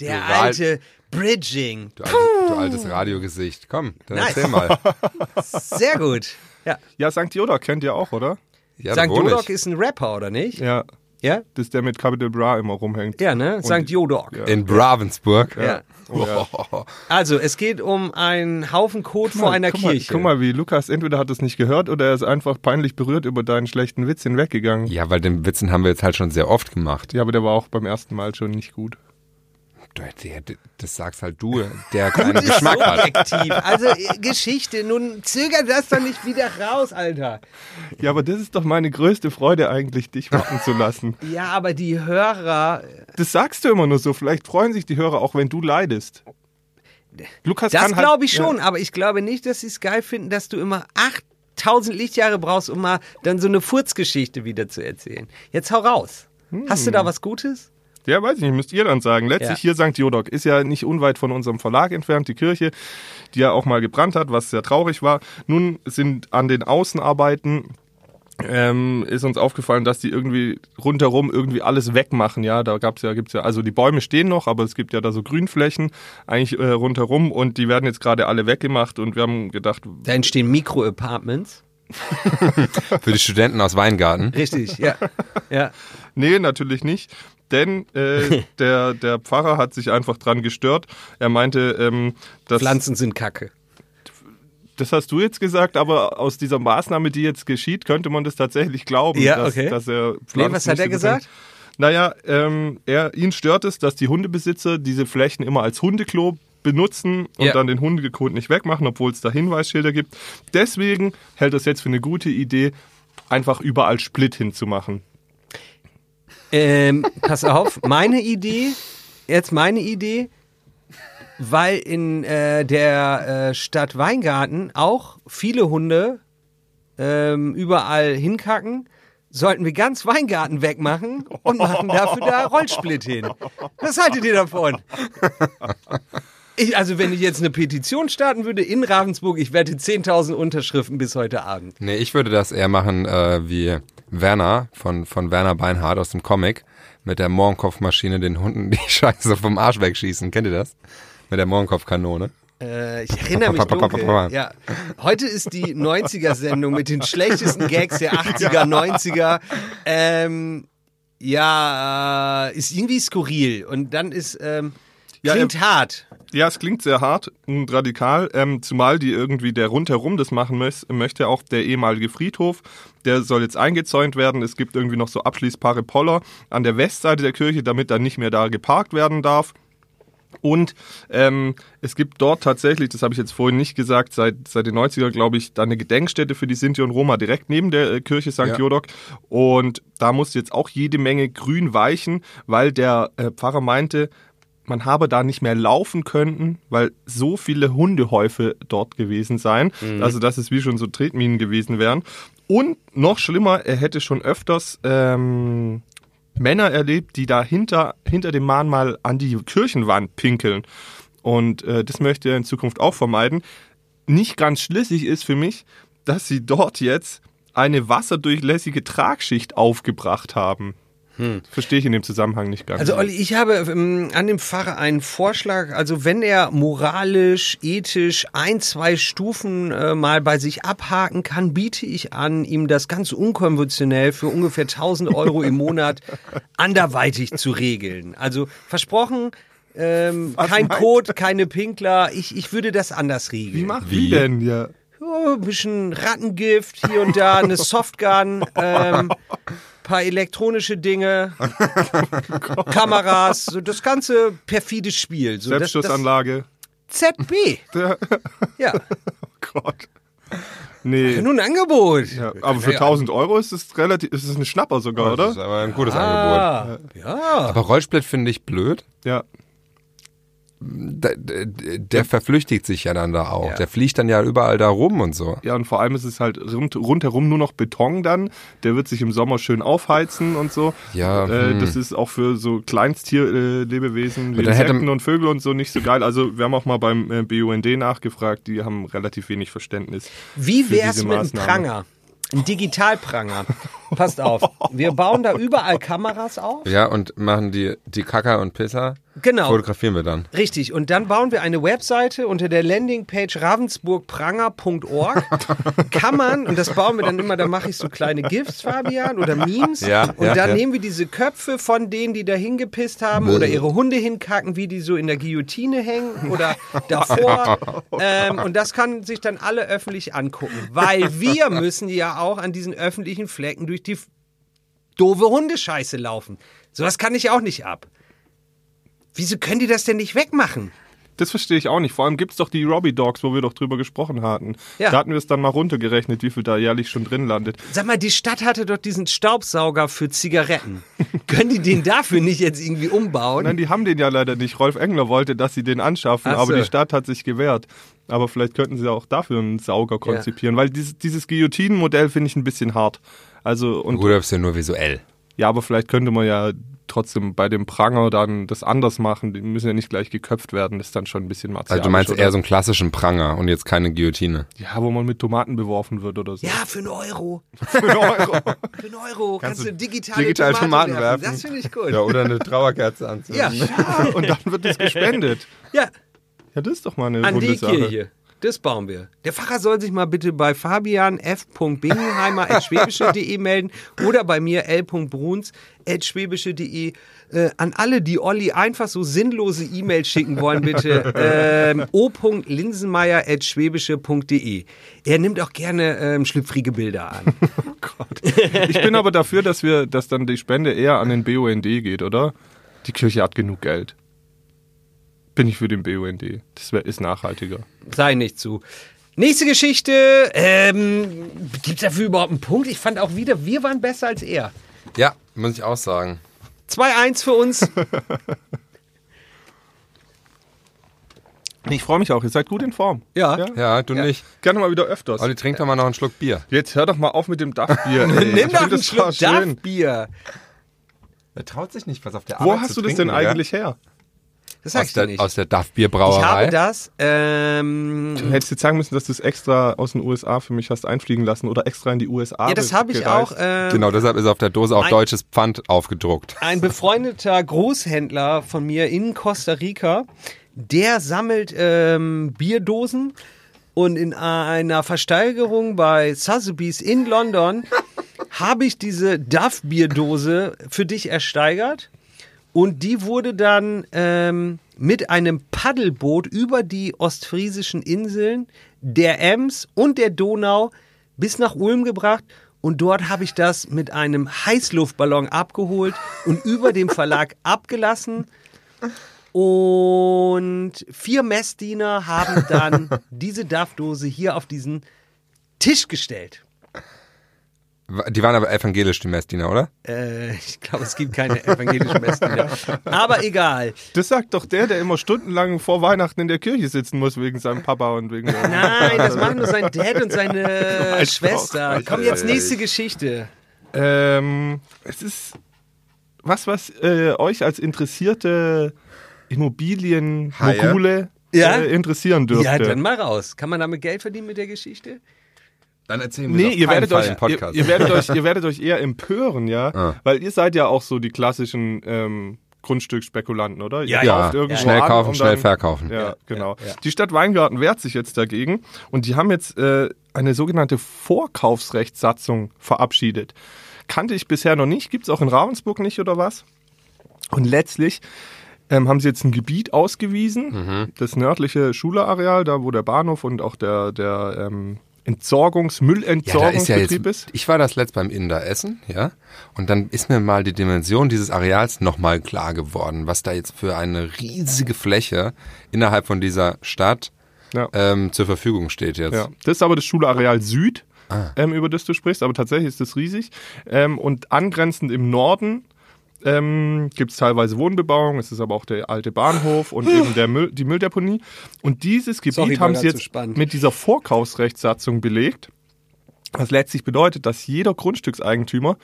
Der Du alte Bridging. Du, altes, du altes Radiogesicht. Komm, dann Nice. erzähl mal. (laughs) Sehr gut. Ja. Ja, St. Jodok kennt ihr auch, oder? Ja, St. Jodok ist ein Rapper, oder nicht? Ja. Ja? Das ist der mit Capital Bra immer rumhängt. Ja, ne? St. Jodok. Ja. In Ravensburg. Ja. Oh, ja. Also, es geht um einen Haufen Kot vor einer guck mal, Kirche. Guck mal, wie Lukas entweder hat es nicht gehört oder er ist einfach peinlich berührt über deinen schlechten Witz hinweggegangen. Ja, weil den Witzen haben wir jetzt halt schon sehr oft gemacht. Ja, aber der war auch beim ersten Mal schon nicht gut. Das sagst halt du, der (laughs) keinen Das ist Geschmack hat. Also, äh, Geschichte. Nun zöger das doch nicht wieder raus, Alter. Ja, aber das ist doch meine größte Freude eigentlich, dich machen zu lassen. (laughs) Ja, aber die Hörer. Das sagst du immer nur so. Vielleicht freuen sich die Hörer auch, wenn du leidest. Lukas Das kann halt- glaube ich schon, Ja. aber ich glaube nicht, dass sie es geil finden, dass du immer 8000 Lichtjahre brauchst, um mal dann so eine Furzgeschichte wieder zu erzählen. Jetzt hau raus. Hast Hm. du da was Gutes? Ja, weiß ich nicht, müsst ihr dann sagen. Letztlich hier St. Jodok ist ja nicht unweit von unserem Verlag entfernt, die Kirche, die ja auch mal gebrannt hat, was sehr traurig war. Nun sind an den Außenarbeiten ähm, ist uns aufgefallen, dass die irgendwie rundherum irgendwie alles wegmachen. Ja, da gab's ja, gibt's ja, also die Bäume stehen noch, aber es gibt ja da so Grünflächen eigentlich äh, rundherum und die werden jetzt gerade alle weggemacht und wir haben gedacht, Da entstehen Mikro-Apartments. (laughs) Für die Studenten aus Weingarten. Richtig, ja. ja. Nee, natürlich nicht. Denn äh, (laughs) der, der Pfarrer hat sich einfach dran gestört. Er meinte, ähm, dass Pflanzen sind Kacke. das hast du jetzt gesagt, aber aus dieser Maßnahme, die jetzt geschieht, könnte man das tatsächlich glauben, Ja, dass, okay. dass er Nee, Pflanzen was hat er gesagt? Naja, ähm, er, ihn stört es, dass die Hundebesitzer diese Flächen immer als Hundeklo benutzen und Ja. dann den Hundekot nicht wegmachen, obwohl es da Hinweisschilder gibt. Deswegen hält er es jetzt für eine gute Idee, einfach überall Split hinzumachen. Ähm, pass auf, meine Idee, jetzt meine Idee, weil in äh, der äh, Stadt Weingarten auch viele Hunde ähm, überall hinkacken, sollten wir ganz Weingarten wegmachen und machen dafür da Rollsplit hin. Was haltet ihr davon? Ich, also wenn ich jetzt eine Petition starten würde in Ravensburg, ich wette 10.000 Unterschriften bis heute Abend. Nee, ich würde das eher machen äh, wie Werner von, von Werner Beinhardt aus dem Comic mit der Mohrenkopfmaschine den Hunden die (laughs) Scheiße vom Arsch wegschießen. Kennt ihr das? Mit der Mohrenkopfkanone. Äh, ich erinnere mich dunkel. (laughs) Ja. Heute ist die 90er-Sendung mit den schlechtesten Gags der 80er, 90er. Ähm, ja, ist irgendwie skurril. Und dann ist, ähm, Ja, klingt hart. Ja, es klingt sehr hart und radikal, ähm, zumal die irgendwie der rundherum das machen mös- möchte, auch der ehemalige Friedhof, der soll jetzt eingezäunt werden. Es gibt irgendwie noch so abschließbare Poller an der Westseite der Kirche, damit dann nicht mehr da geparkt werden darf. Und ähm, es gibt dort tatsächlich, das habe ich jetzt vorhin nicht gesagt, seit, seit den 90ern, glaube ich, da eine Gedenkstätte für die Sinti und Roma direkt neben der äh, Kirche St. Ja. Jodok. Und da musste jetzt auch jede Menge Grün weichen, weil der äh, Pfarrer meinte, man habe da nicht mehr laufen können, weil so viele Hundehäufe dort gewesen seien. Also dass es wie schon so Tretminen gewesen wären. Und noch schlimmer, er hätte schon öfters ähm, Männer erlebt, die da hinter, hinter dem Mahnmal an die Kirchenwand pinkeln. Und äh, das möchte er in Zukunft auch vermeiden. Nicht ganz schlüssig ist für mich, dass sie dort jetzt eine wasserdurchlässige Tragschicht aufgebracht haben. Verstehe ich in dem Zusammenhang nicht ganz. Also Olli, ich habe ähm, an dem Pfarrer einen Vorschlag, also wenn er moralisch, ethisch ein, zwei Stufen äh, mal bei sich abhaken kann, biete ich an, ihm das ganz unkonventionell für ungefähr 1000 Euro im Monat (laughs) anderweitig zu regeln. Also versprochen, ähm, kein Code, keine Pinkler, ich, ich würde das anders regeln. wie macht Wie? wie denn? Ja. Ja, ein bisschen Rattengift hier und da, eine (laughs) Softgun, ähm, (laughs) paar elektronische Dinge, (laughs) Kameras, so das ganze perfide Spiel. So das, das Selbstschussanlage. (laughs) ZB. Ja, Oh Gott. Nee. nun ein Angebot. Ja, aber für 1000 Euro ist es relativ, ist es ein Schnapper sogar, Das ist oder? aber ein gutes Angebot. Ah, ja. Aber Rollsplit finde ich blöd. Ja. Der, der, verflüchtigt sich ja dann da auch. Ja. Der fliegt dann ja überall da rum und so. Ja, und vor allem ist es halt rund, rundherum nur noch Beton dann. Der wird sich im Sommer schön aufheizen und so. Ja, Äh, hm. Das ist auch für so Kleinsttierlebewesen äh, Lebewesen wie Und dann hätte- Insekten und Vögel und so nicht so geil. Also wir haben auch mal beim äh, BUND nachgefragt, die haben relativ wenig Verständnis. Wie wär's diese mit einem. Pranger? Ein Digitalpranger. Passt auf. Wir bauen da überall Kameras auf. Ja, und machen die, die Kacker und Pisser. Genau. Fotografieren wir dann. Richtig, und dann bauen wir eine Webseite unter der Landingpage ravensburgpranger.org. (laughs) Kann man, und das bauen wir dann immer, da mache ich so kleine GIFs, Fabian, oder Memes. Ja, und ja, dann ja. nehmen wir diese Köpfe von denen, die da hingepisst haben oder ihre Hunde hinkacken, wie die so in der Guillotine hängen oder (laughs) davor. ähm, und das kann sich dann alle öffentlich angucken, weil wir (laughs) müssen ja auch an diesen öffentlichen Flecken durch die doofe Hundescheiße laufen. Sowas kann ich auch nicht ab. Wieso können die das denn nicht wegmachen? Das verstehe ich auch nicht. Vor allem gibt's doch die Robbie Dogs, wo wir doch drüber gesprochen hatten. Ja. Da hatten wir es dann mal runtergerechnet, wie viel da jährlich schon drin landet. Sag mal, die Stadt hatte doch diesen Staubsauger für Zigaretten. (laughs) Können die den dafür nicht jetzt irgendwie umbauen? Nein, die haben den ja leider nicht. Rolf Engler wollte, dass sie den anschaffen, Ach aber so. die Stadt hat sich gewehrt. Aber vielleicht könnten sie auch dafür einen Sauger konzipieren, weil dieses, dieses Guillotinenmodell finde ich ein bisschen hart. Also und das ist ja nur visuell. Ja, aber vielleicht könnte man ja trotzdem bei dem Pranger dann das anders machen. Die müssen ja nicht gleich geköpft werden. Das ist dann schon ein bisschen martialisch. Also du meinst oder? eher so einen klassischen Pranger und jetzt keine Guillotine. Ja, wo man mit Tomaten beworfen wird oder so. Ja, für einen Euro. (laughs) Für einen Euro. (laughs) Für einen Euro kannst, du digitale digital Tomaten Tomaten werfen. werfen. Das finde ich gut. Ja, oder eine Trauerkerze anzünden. Ja, (laughs) Ja, und dann wird es gespendet. ja, Ja, das ist doch mal eine an runde die Sache. Kirche. Das bauen wir. Der Pfarrer soll sich mal bitte bei Fabian f.bingenheimer.schwäbische.de melden oder bei mir l.bruns.schwäbische.de. Äh, an alle, die Olli einfach so sinnlose E-Mails schicken wollen, bitte (laughs) ähm, o.linsenmeier.schwäbische.de. Er nimmt auch gerne ähm, schlüpfrige Bilder an. (laughs) Ich bin aber dafür, dass wir, dass dann die Spende eher an den BUND geht, oder? Die Kirche hat genug Geld. Bin ich für den BUND. Das wär, ist nachhaltiger. Sei nicht zu. Nächste Geschichte. Ähm, Gibt es dafür überhaupt einen Punkt? Ich fand auch wieder, wir waren besser als er. Ja, muss ich auch sagen. 2-1 für uns. (laughs) Ich freue mich auch, ihr seid gut in Form. Ja. Ja, du nicht. Gerne mal wieder öfters. Olli, trink doch mal noch einen Schluck Bier. Jetzt hör doch mal auf mit dem Dachbier. (laughs) ey. Nimm doch einen das Schluck. Duff-Bier. Er traut sich nicht, was auf der Wo hast du das denn eigentlich her? Das sag Aus ich dir der, nicht. aus der Duff ich habe das. Ähm, Du hättest jetzt sagen müssen, dass du es extra aus den USA für mich hast einfliegen lassen oder extra in die USA ja, das habe ich gereist. auch. Ähm, Genau, deshalb ist auf der Dose auch Ein- deutsches Pfand aufgedruckt. Ein befreundeter Großhändler von mir in Costa Rica, der sammelt ähm, Bierdosen und in einer Versteigerung bei Sotheby's in London (laughs) habe ich diese Duff-Bierdose für dich ersteigert und die wurde dann ähm, mit einem Paddelboot über die ostfriesischen Inseln, der Ems und der Donau bis nach Ulm gebracht und dort habe ich das mit einem Heißluftballon abgeholt und über dem Verlag (laughs) abgelassen. Und vier Messdiener haben dann (laughs) diese Duffdose hier auf diesen Tisch gestellt. Die waren aber evangelisch, die Messdiener, oder? Äh, ich glaube, es gibt keine evangelischen Messdiener. Aber egal. Das sagt doch der, der immer stundenlang vor Weihnachten in der Kirche sitzen muss wegen seinem Papa und wegen Nein, das machen nur sein Dad und seine (laughs) Schwester. doch. Komm, jetzt nächste. Geschichte. Ähm, es ist was, was äh, euch als interessierte Immobilien-Mogule Ja? äh, interessieren dürfte. Ja, dann mal raus. Kann man damit Geld verdienen mit der Geschichte? Dann erzählen Nee, ihr werdet, euch, im ihr, Podcast. ihr, werdet euch, ihr (laughs) werdet euch eher empören, ja? Ah. Weil ihr seid ja auch so die klassischen ähm, Grundstücksspekulanten, oder? Ihr Ja, ja, schnell kaufen, schnell dann- verkaufen. Ja, genau. ja. Die Stadt Weingarten wehrt sich jetzt dagegen und die haben jetzt äh, eine sogenannte Vorkaufsrechtssatzung verabschiedet. Kannte ich bisher noch nicht, gibt's auch in Ravensburg nicht oder was? Und letztlich ähm, haben sie jetzt ein Gebiet ausgewiesen, Mhm. das nördliche Schulerareal, da wo der Bahnhof und auch der, der ähm, Entsorgungs-, Ja, da ist ja Müllentsorgungsbetrieb ich war das letzt beim Inder essen, ja, und dann ist mir mal die Dimension dieses Areals nochmal klar geworden, was da jetzt für eine riesige Fläche innerhalb von dieser Stadt Ja. ähm, zur Verfügung steht jetzt. Ja, das ist aber das Schulareal Süd, Ah. ähm, über das du sprichst, aber tatsächlich ist das riesig. Ähm, und angrenzend im Norden ähm, gibt es teilweise Wohnbebauung, es ist aber auch der alte Bahnhof und eben der Müll, die Mülldeponie. Und dieses Gebiet Sorry, haben sie jetzt mit dieser Vorkaufsrechtssatzung belegt. Was letztlich bedeutet, dass jeder Grundstückseigentümer,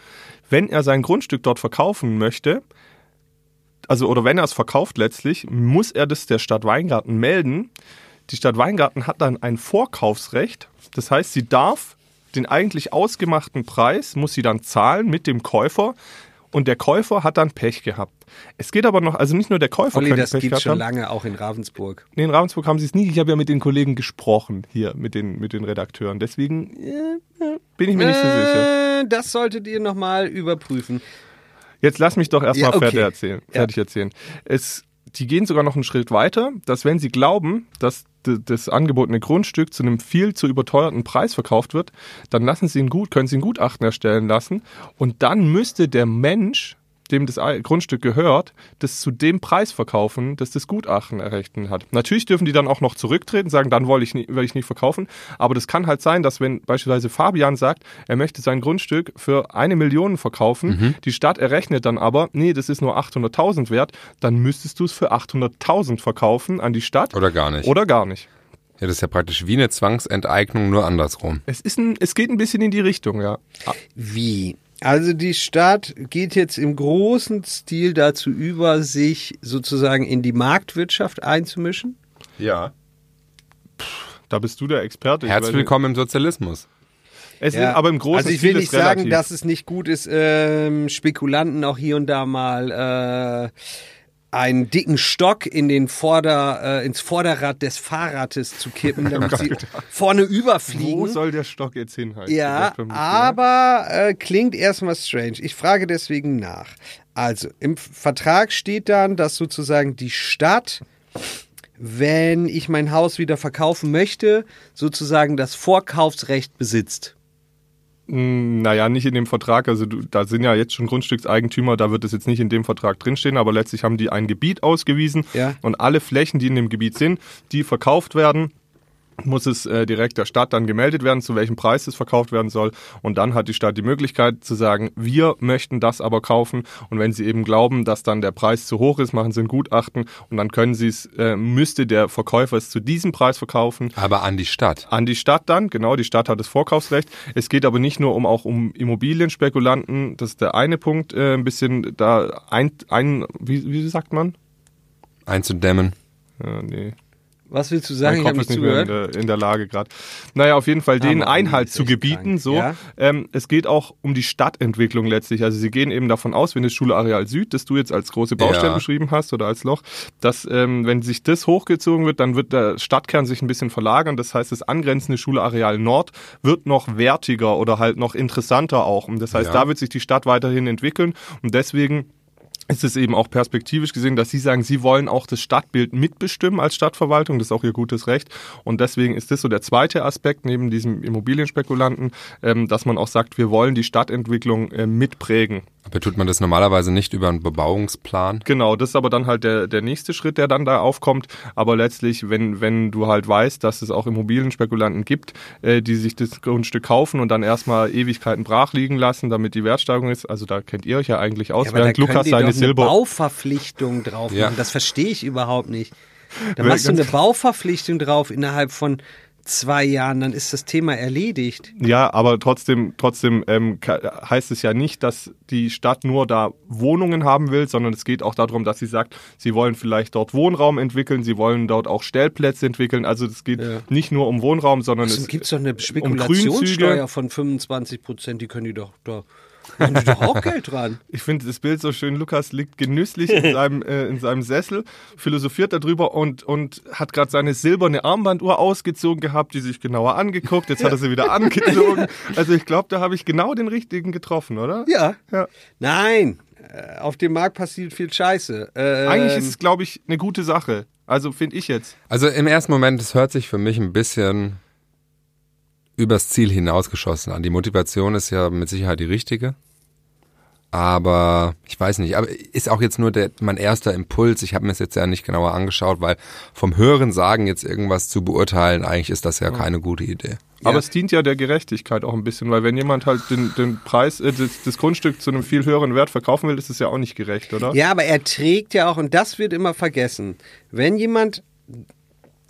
wenn er sein Grundstück dort verkaufen möchte, also oder wenn er es verkauft letztlich, muss er das der Stadt Weingarten melden. Die Stadt Weingarten hat dann ein Vorkaufsrecht. Das heißt, sie darf den eigentlich ausgemachten Preis, muss sie dann zahlen mit dem Käufer. Und der Käufer hat dann Pech gehabt. Es geht aber noch, also nicht nur der Käufer Olli, könnte das Pech gibt schon haben. lange auch in Ravensburg. Nee, in Ravensburg haben sie es nie. Ich habe ja mit den Kollegen gesprochen hier, mit den, mit den Redakteuren. Deswegen äh, äh, bin ich mir nicht so sicher. Äh, das solltet ihr nochmal überprüfen. Jetzt lass mich doch erstmal Ja, okay. fertig erzählen. Ja. Fertig erzählen. Es, die gehen sogar noch einen Schritt weiter, dass wenn sie glauben, dass das angebotene Grundstück zu einem viel zu überteuerten Preis verkauft wird, dann lassen sie ihn gut, können sie ein Gutachten erstellen lassen. Und dann müsste der Mensch, dem das Grundstück gehört, das zu dem Preis verkaufen, das das Gutachten errechnet hat. Natürlich dürfen die dann auch noch zurücktreten, sagen, dann will ich, nie, will ich nicht verkaufen. Aber das kann halt sein, dass wenn beispielsweise Fabian sagt, er möchte sein Grundstück für eine Million verkaufen, die Stadt errechnet dann aber, nee, das ist nur 800.000 wert, dann müsstest du es für 800.000 verkaufen an die Stadt. Oder gar nicht. Oder gar nicht. Ja, das ist ja praktisch wie eine Zwangsenteignung, nur andersrum. Es, ist ein, es geht ein bisschen in die Richtung, ja. Wie? Also die Stadt geht jetzt im großen Stil dazu über, sich sozusagen in die Marktwirtschaft einzumischen. Ja. Da bist du der Experte. Ich Herzlich willkommen im Sozialismus. Es Ja. ist aber im großen also ich Stil will nicht ist relativ. sagen, dass es nicht gut ist, ähm, Spekulanten auch hier und da mal äh, einen dicken Stock in den Vorder, äh, ins Vorderrad des Fahrrades zu kippen, (laughs) damit sie vorne überfliegen. Wo soll der Stock jetzt hin? Halt? Ja, aber äh, klingt erstmal strange. Ich frage deswegen nach. Also, im Vertrag steht dann, dass sozusagen die Stadt, wenn ich mein Haus wieder verkaufen möchte, sozusagen das Vorkaufsrecht besitzt. Mm, Naja, nicht in dem Vertrag. Also du, da sind ja jetzt schon Grundstückseigentümer, da wird es jetzt nicht in dem Vertrag drinstehen, aber letztlich haben die ein Gebiet ausgewiesen Ja. und alle Flächen, die in dem Gebiet sind, die verkauft werden, muss es äh, direkt der Stadt dann gemeldet werden, zu welchem Preis es verkauft werden soll. Und dann hat die Stadt die Möglichkeit zu sagen, wir möchten das aber kaufen. Und wenn sie eben glauben, dass dann der Preis zu hoch ist, machen sie ein Gutachten und dann können sie es, äh, müsste der Verkäufer es zu diesem Preis verkaufen. Aber an die Stadt. An die Stadt dann, genau, die Stadt hat das Vorkaufsrecht. Es geht aber nicht nur um auch um Immobilienspekulanten, das ist der eine Punkt, äh, ein bisschen da ein, ein wie, wie sagt man? Einzudämmen. Ja, nee. Was willst du sagen? Mein Ich Kopf nicht ist nicht mehr in der, in der Lage gerade. Naja, auf jeden Fall denen Hammer, Einhalt zu gebieten. So. Ja. Ähm, es geht auch um die Stadtentwicklung letztlich. Also sie gehen eben davon aus, wenn das Schulareal Süd, das du jetzt als große Baustelle Ja. beschrieben hast oder als Loch, dass ähm, wenn sich das hochgezogen wird, dann wird der Stadtkern sich ein bisschen verlagern. Das heißt, das angrenzende Schulareal Nord wird noch wertiger oder halt noch interessanter auch. Und das heißt, Ja. da wird sich die Stadt weiterhin entwickeln. Und deswegen ist es eben auch perspektivisch gesehen, dass Sie sagen, Sie wollen auch das Stadtbild mitbestimmen als Stadtverwaltung. Das ist auch Ihr gutes Recht. Und deswegen ist das so der zweite Aspekt neben diesem Immobilienspekulanten, ähm, dass man auch sagt, wir wollen die Stadtentwicklung äh, mitprägen. Aber tut man das normalerweise nicht über einen Bebauungsplan? Genau, das ist aber dann halt der, der nächste Schritt, der dann da aufkommt. Aber letztlich, wenn, wenn du halt weißt, dass es auch Immobilienspekulanten gibt, äh, die sich das Grundstück kaufen und dann erstmal Ewigkeiten brach liegen lassen, damit die Wertsteigerung ist, also da kennt ihr euch ja eigentlich aus, Ja, während können Lukas die seine doch eine Silber... Bauverpflichtung drauf machen. Ja. Das verstehe ich überhaupt nicht. Da Wer- machst du eine Bauverpflichtung drauf innerhalb von zwei Jahren, dann ist das Thema erledigt. Ja, aber trotzdem, trotzdem ähm, heißt es ja nicht, dass die Stadt nur da Wohnungen haben will, sondern es geht auch darum, dass sie sagt, sie wollen vielleicht dort Wohnraum entwickeln, sie wollen dort auch Stellplätze entwickeln. Also es geht Ja. nicht nur um Wohnraum, sondern Es es gibt doch eine. Spekulationssteuer von 25 Prozent, die können die doch, da machen die doch auch Geld dran. Ich finde das Bild so schön. Lukas liegt genüsslich in (laughs) seinem, äh, in seinem Sessel, philosophiert darüber und, und hat gerade seine silberne Armbanduhr ausgezogen gehabt, die sich genauer angeguckt. Jetzt hat er sie wieder (laughs) angezogen. Also ich glaube, da habe ich genau den richtigen getroffen, oder? Ja. Ja. Nein, äh, auf dem Markt passiert viel Scheiße. Ähm, Eigentlich ist es, glaube ich, eine gute Sache. Also finde ich jetzt. Also im ersten Moment, es hört sich für mich ein bisschen übers Ziel hinausgeschossen an. Die Motivation ist ja mit Sicherheit die richtige. Aber ich weiß nicht, aber ist auch jetzt nur der, mein erster Impuls. Ich habe mir es jetzt ja nicht genauer angeschaut, weil vom Hören sagen jetzt irgendwas zu beurteilen, eigentlich ist das ja keine gute Idee. Aber es dient ja der Gerechtigkeit auch ein bisschen, weil wenn jemand halt den, den Preis, äh, das, das Grundstück zu einem viel höheren Wert verkaufen will, ist es ja auch nicht gerecht, oder? Ja, aber er trägt ja auch, und das wird immer vergessen, wenn jemand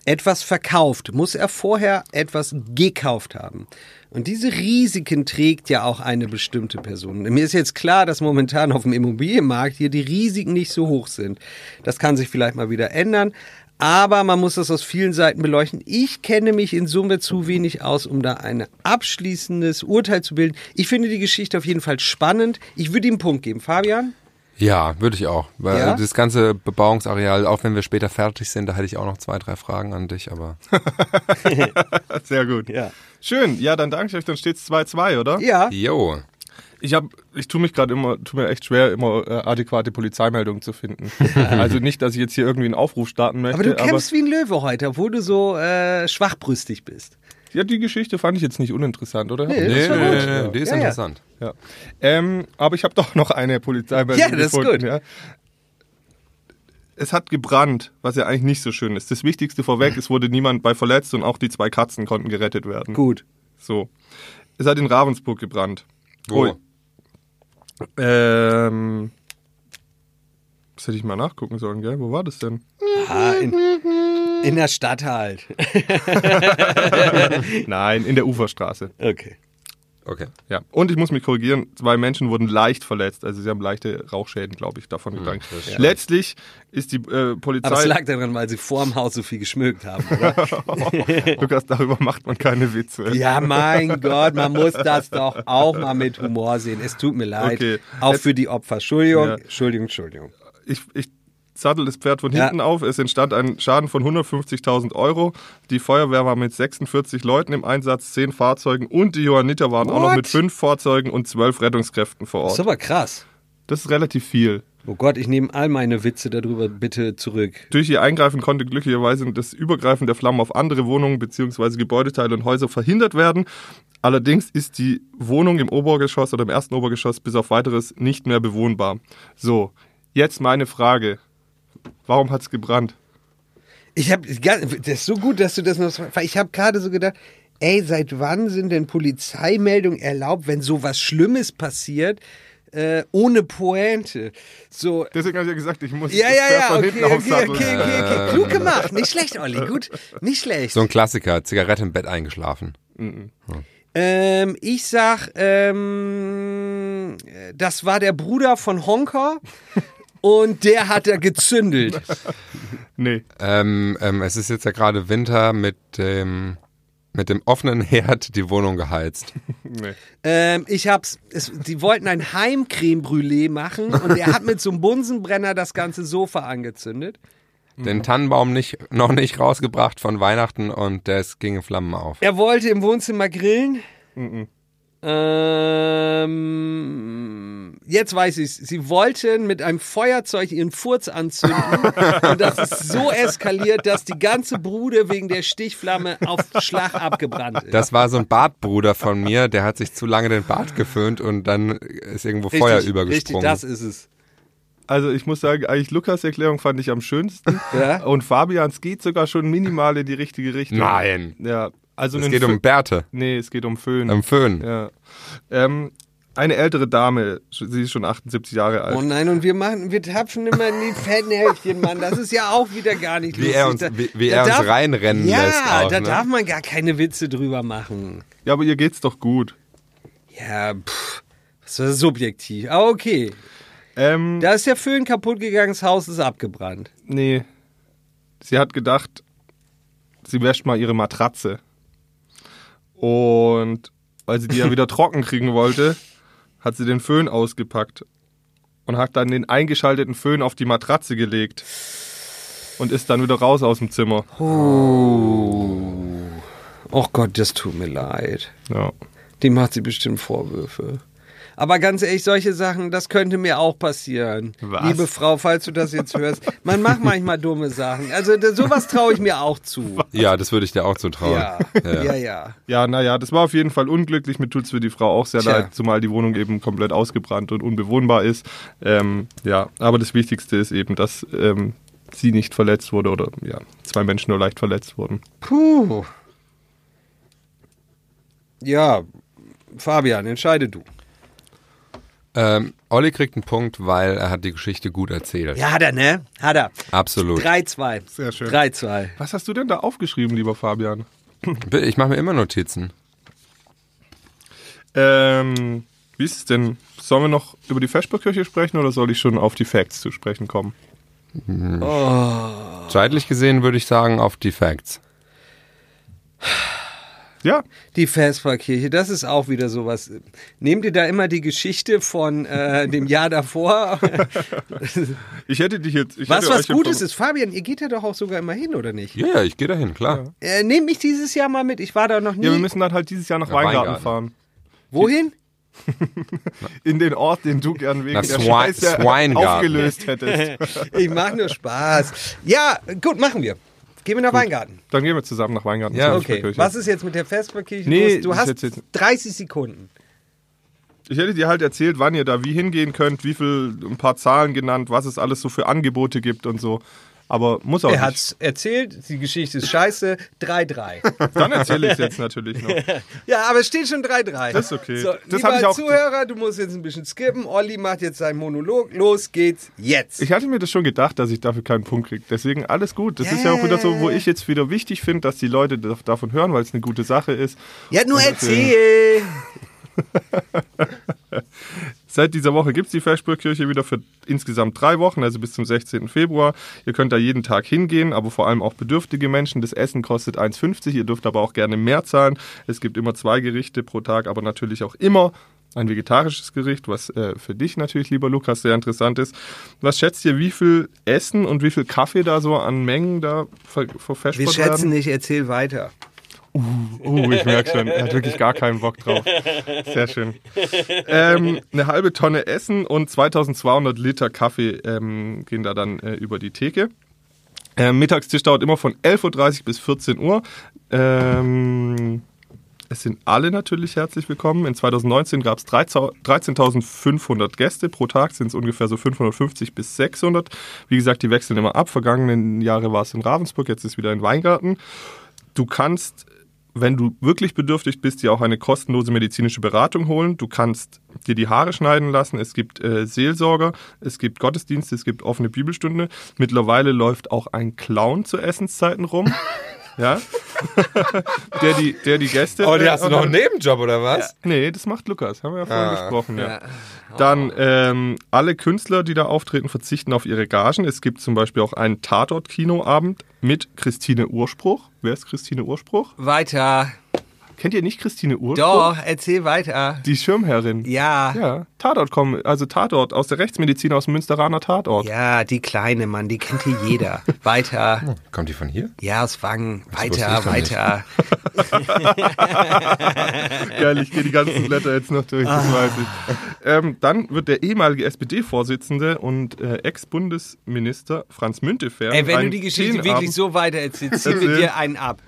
etwas verkauft, muss er vorher etwas gekauft haben. Und diese Risiken trägt ja auch eine bestimmte Person. Mir ist jetzt klar, dass momentan auf dem Immobilienmarkt hier die Risiken nicht so hoch sind. Das kann sich vielleicht mal wieder ändern. Aber man muss das aus vielen Seiten beleuchten. Ich kenne mich in Summe zu wenig aus, um da ein abschließendes Urteil zu bilden. Ich finde die Geschichte auf jeden Fall spannend. Ich würde ihm einen Punkt geben. Fabian? Ja, würde ich auch. Weil Ja? das ganze Bebauungsareal, auch wenn wir später fertig sind, da hätte ich auch noch zwei, drei Fragen an dich, aber (laughs) Sehr gut. Ja. Schön. Ja, dann danke ich euch. Dann steht es 2-2, oder? Ja. jo. Ich habe, ich tue mich gerade immer, tue mir echt schwer, immer äh, adäquate Polizeimeldungen zu finden. (laughs) also nicht, dass ich jetzt hier irgendwie einen Aufruf starten möchte, Aber du kämpfst wie ein Löwe heute, obwohl du so äh, schwachbrüstig bist. Ja, die Geschichte fand ich jetzt nicht uninteressant, oder? Nee, Nee, nee, gut. nee, die ist Ja, interessant. Ja. Ähm, aber ich habe doch noch eine Polizeimeldung Ja, das ist gefunden. gut. Ja. Es hat gebrannt, was ja eigentlich nicht so schön ist. Das Wichtigste vorweg, es wurde niemand bei verletzt und auch die zwei Katzen konnten gerettet werden. Gut. So. Es hat in Ravensburg gebrannt. Wo? Ui. Ähm, das hätte ich mal nachgucken sollen, gell? Wo war das denn? Ah, in, in der Stadt halt. (laughs) Nein, in der Uferstraße. Okay. Okay. Ja, und ich muss mich korrigieren, zwei Menschen wurden leicht verletzt. Also sie haben leichte Rauchschäden, glaube ich, davon getragen. Letztlich ist die äh, Polizei... Aber es lag daran, weil sie vorm Haus so viel geschmückt haben, oder? (laughs) Lukas, darüber macht man keine Witze. ja, mein Gott, man muss das doch auch mal mit Humor sehen. Es tut mir leid. Okay. Auch Jetzt- für die Opfer. Entschuldigung, Ja. Entschuldigung, Entschuldigung. Ich, ich sattel das Pferd von Ja. hinten auf. Es entstand ein Schaden von 150.000 Euro. Die Feuerwehr war mit 46 Leuten im Einsatz, 10 Fahrzeugen und die Johanniter waren auch noch What? mit 5 Fahrzeugen und 12 Rettungskräften vor Das ist Ort. aber krass. Das ist relativ viel. Oh Gott, ich nehme all meine Witze darüber bitte zurück. Durch ihr Eingreifen konnte glücklicherweise das Übergreifen der Flammen auf andere Wohnungen bzw. Gebäudeteile und Häuser verhindert werden. Allerdings ist die Wohnung im Obergeschoss oder im ersten Obergeschoss bis auf weiteres nicht mehr bewohnbar. So, jetzt meine Frage. Warum hat es gebrannt? Ich habe, das ist so gut, dass du das noch, weil ich habe gerade so gedacht, ey, seit wann sind denn Polizeimeldungen erlaubt, wenn sowas Schlimmes passiert, äh, ohne Pointe? So, Deswegen habe ich ja gesagt, ich muss ja, das ja, ja, von okay, hinten okay, aufsatteln. okay, okay, okay, klug gemacht, nicht schlecht, Olli, gut, nicht schlecht. So ein Klassiker, Zigarette im Bett eingeschlafen. Ähm, ich sag, ähm, das war der Bruder von Honker und der hat da gezündelt. (laughs) Nee. Ähm, ähm, es ist jetzt ja gerade Winter mit dem, mit dem offenen Herd die Wohnung geheizt. nee. Ähm, ich hab's, es, die wollten ein Heimcreme Brûlée machen und er hat mit so einem Bunsenbrenner das ganze Sofa angezündet. Den Tannenbaum nicht, noch nicht rausgebracht von Weihnachten und das ging in Flammen auf. Er wollte im Wohnzimmer grillen. Ähm, jetzt weiß ich's. Sie wollten mit einem Feuerzeug ihren Furz anzünden (laughs) und das ist so eskaliert, dass die ganze Brude wegen der Stichflamme auf Schlag abgebrannt ist. Das war so ein Bartbruder von mir, der hat sich zu lange den Bart geföhnt und dann ist irgendwo Feuer Richtig, übergesprungen. das ist es. Also ich muss sagen, eigentlich Lukas Erklärung fand ich am schönsten. Ja? Und Fabians geht sogar schon minimal in die richtige Richtung. Nein. Ja, also es geht Fö- um Bärte, Nee, es geht um Föhn. um Föhn. Ja. Ähm, eine ältere Dame, sie ist schon 78 Jahre alt. Oh nein, und wir machen, wir tapfen immer in die (laughs) Fettnäpfchen, Mann. Das ist ja auch wieder gar nicht Wie lustig. er uns- Da- wie- wie da er uns darf- reinrennen ja, lässt auch, da ne? darf man gar keine Witze drüber machen. Ja, aber ihr geht's doch gut. Ja, pff, das ist subjektiv. Aber okay. Ähm, Da ist der Föhn kaputt gegangen, das Haus ist abgebrannt. nee. Sie hat gedacht, sie wäscht mal ihre Matratze. Und weil sie die ja wieder (laughs) trocken kriegen wollte, hat sie den Föhn ausgepackt und hat dann den eingeschalteten Föhn auf die Matratze gelegt und ist dann wieder raus aus dem Zimmer. Oh. Oh Gott, das tut mir leid. Ja. Dem macht sie bestimmt Vorwürfe. Aber ganz ehrlich, solche Sachen, das könnte mir auch passieren. Was? Liebe Frau, falls du das jetzt hörst. Man macht manchmal dumme Sachen. Also sowas traue ich mir auch zu. Ja, das würde ich dir auch zutrauen. Ja, ja, ja. Ja, naja, das war auf jeden Fall unglücklich. Mir tut's für die Frau auch sehr Tja. leid, zumal die Wohnung eben komplett ausgebrannt und unbewohnbar ist. Ähm, ja, aber das Wichtigste ist eben, dass ähm, sie nicht verletzt wurde oder ja, zwei Menschen nur leicht verletzt wurden. Puh. Ja, Fabian, entscheide du. Ähm, Olli kriegt einen Punkt, weil er hat die Geschichte gut erzählt. Ja, hat er, ne? Hat er. Absolut. 3-2. Sehr schön. 3-2. Was hast du denn da aufgeschrieben, lieber Fabian? Ich mache mir immer Notizen. Ähm, wie ist es denn? Sollen wir noch über die Vesperkirche sprechen oder soll ich schon auf die Facts zu sprechen kommen? Zeitlich gesehen würde ich sagen auf die Facts. Ja, Die Vesperkirche, das ist auch wieder sowas. Nehmt ihr da immer die Geschichte von äh, dem Jahr davor? (laughs) ich hätte dich jetzt. Ich Was was Gutes ist, Fabian, ihr geht ja doch auch sogar immer hin, oder nicht? Ja, ja, ich gehe dahin, klar. Äh, nehmt mich dieses Jahr mal mit, ich war da noch nie. Ja, wir müssen dann halt dieses Jahr nach Ja, Weingarten, Weingarten. fahren. Wohin? (laughs) In den Ort, den du gern wegen Nach der Scheiße aufgelöst hättest. (laughs) Ich mache nur Spaß. Ja, gut, machen wir. Gehen wir nach Weingarten. Dann gehen wir zusammen nach Weingarten. Ja, Okay. Was ist jetzt mit der Vesperkirche? Nee, du hast, jetzt- hast 30 Sekunden. Ich hätte dir halt erzählt, wann ihr da wie hingehen könnt, wie viel, ein paar Zahlen genannt, was es alles so für Angebote gibt und so. Aber muss auch Er nicht. hat's erzählt, die Geschichte ist scheiße. 3-3. (laughs) Dann erzähle ich es jetzt natürlich noch. (laughs) Ja, aber es steht schon 3-3. Das ist okay. So, Das lieber ich auch- Zuhörer, du musst jetzt ein bisschen skippen. Olli macht jetzt seinen Monolog. Los geht's jetzt. Ich hatte mir das schon gedacht, dass ich dafür keinen Punkt kriege. Deswegen alles gut. Das Ja, ist ja auch wieder so, wo ich jetzt wieder wichtig finde, dass die Leute da- davon hören, weil es eine gute Sache ist. ja, nur erzähl. (laughs) Seit dieser Woche gibt es die Feschbrückkirche wieder für insgesamt drei Wochen, also bis zum 16. Februar. Ihr könnt da jeden Tag hingehen, aber vor allem auch bedürftige Menschen. Das Essen kostet 1,50. Ihr dürft aber auch gerne mehr zahlen. Es gibt immer zwei Gerichte pro Tag, aber natürlich auch immer ein vegetarisches Gericht, was äh, für dich natürlich, lieber Lukas, sehr interessant ist. Was schätzt ihr, wie viel Essen und wie viel Kaffee da so an Mengen da ver verfeschbart Wir werden? schätzen nicht, erzähl weiter. Oh, ich merke schon, er hat wirklich gar keinen Bock drauf. Sehr schön. Ähm, eine halbe Tonne Essen und 2200 Liter Kaffee ähm, gehen da dann äh, über die Theke. Ähm, Mittagstisch dauert immer von 11.30 Uhr bis 14 Uhr. Ähm, es sind alle natürlich herzlich willkommen. In 2019 gab es 13.500 Gäste. Pro Tag sind es ungefähr so 550 bis 600. Wie gesagt, die wechseln immer ab. Vergangenen Jahre war es in Ravensburg, jetzt ist wieder in Weingarten. Du kannst, wenn du wirklich bedürftig bist, dir auch eine kostenlose medizinische Beratung holen. Du kannst dir die Haare schneiden lassen. Es gibt äh, Seelsorger, es gibt Gottesdienste, es gibt offene Bibelstunde. Mittlerweile läuft auch ein Clown zu Essenszeiten rum. (laughs) Ja. (laughs) der, die, der die Gäste. Oh, die hast du noch einen Nebenjob oder was? Nee, das macht Lukas, haben wir ja vorhin Ah. besprochen. Ja. Ja. Dann ähm, alle Künstler, die da auftreten, verzichten auf ihre Gagen. Es gibt zum Beispiel auch einen Tatort-Kinoabend mit Christine Urspruch. Wer ist Christine Urspruch? Weiter. Kennt ihr nicht Christine Urspruch? Doch, erzähl weiter. Die Schirmherrin. Ja. Ja, Tatort kommen, also Tatort aus der Rechtsmedizin aus dem Münsteraner Tatort. Ja, die kleine Mann, die kennt hier jeder. (laughs) Weiter. Kommt die von hier? Ja, aus Wangen. Weiter, weiter. (laughs) Geil, ich gehe die ganzen (laughs) Blätter jetzt noch durch, das weiß ich. Ähm, dann wird der ehemalige SPD-Vorsitzende und äh, Ex-Bundesminister Franz Müntefering. Ey, wenn du die Geschichte wirklich so weiter erzählst, ziehen wir dir einen ab.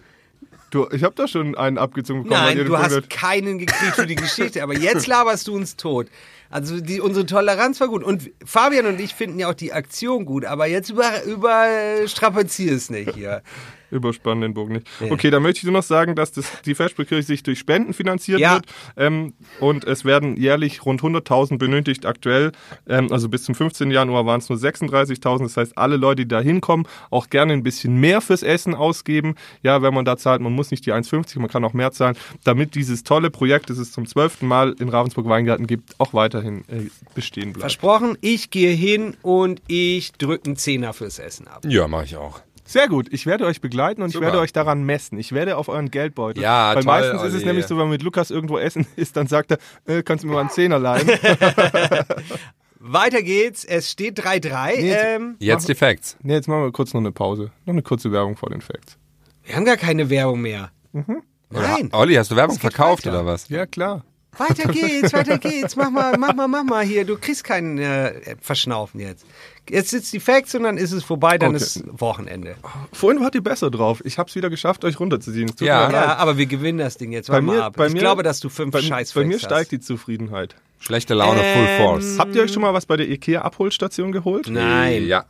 Du, ich habe da schon einen abgezogen bekommen. Nein, du hast Punkt- keinen gekriegt für die (laughs) Geschichte, aber jetzt laberst du uns tot. Also die, unsere Toleranz war gut. Und Fabian und ich finden ja auch die Aktion gut, aber jetzt über, über strapazier es nicht hier. Überspannen den Bogen nicht. Okay, dann möchte ich nur noch sagen, dass das, die Vesperkirche sich durch Spenden finanziert Ja. wird. Ähm, und es werden jährlich rund 100.000 benötigt aktuell. Ähm, also bis zum 15. Januar waren es nur 36.000. Das heißt, alle Leute, die da hinkommen, auch gerne ein bisschen mehr fürs Essen ausgeben. Ja, wenn man da zahlt, man muss nicht die 1,50, man kann auch mehr zahlen, damit dieses tolle Projekt, das es zum zwölften Mal in Ravensburg-Weingarten gibt, auch weiterhin äh, bestehen bleibt. Versprochen, ich gehe hin und ich drücke einen Zehner fürs Essen ab. Ja, mache ich auch. Sehr gut. Ich werde euch begleiten und Super. ich werde euch daran messen. Ich werde auf euren Geldbeutel. Ja, Weil toll, meistens ist es Olli. nämlich so, wenn man mit Lukas irgendwo essen (laughs) ist, dann sagt er, äh, kannst du mir mal einen Zehner leihen? (laughs) Weiter geht's, es steht 3-3. Nee, jetzt- ähm, Jetzt die Facts. nee, jetzt machen wir kurz noch eine Pause. Noch eine kurze Werbung vor den Facts. wir haben gar keine Werbung mehr. Mhm. Nein, Olli, hast du Werbung verkauft weiter. oder was? Ja, klar. Weiter geht's, weiter geht's. Mach mal, mach mal, mach mal hier. Du kriegst keinen äh, Verschnaufen jetzt. Jetzt sitzt die Facts und dann ist es vorbei, dann Okay. ist Wochenende. Vorhin wart ihr besser drauf. Ich habe es wieder geschafft, euch runterzuziehen. Ja. Ja, aber wir gewinnen das Ding jetzt. Bei Warte mir, ab. bei ich mir, glaube, dass du fünf bei, scheiß Bei mir Facts steigt hast. die Zufriedenheit. Schlechte Laune, Full Ähm, Force. Habt ihr euch schon mal was bei der IKEA-Abholstation geholt? Nein. Ja.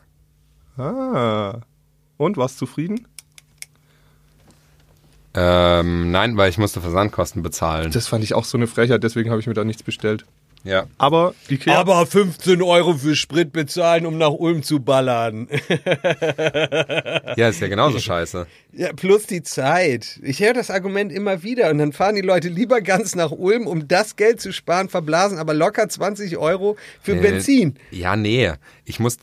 Ah. Und, warst zufrieden? Ähm, nein, weil ich musste Versandkosten bezahlen. Das fand ich auch so eine Frechheit, deswegen habe ich mir da nichts bestellt. Ja. Aber IKEA... Aber 15 Euro für Sprit bezahlen, um nach Ulm zu ballern. Ja, ist ja genauso scheiße. (laughs) Ja, plus die Zeit. Ich höre das Argument immer wieder und dann fahren die Leute lieber ganz nach Ulm, um das Geld zu sparen, verblasen aber locker 20 Euro für Äh, Benzin. Ja, nee. Ich muss.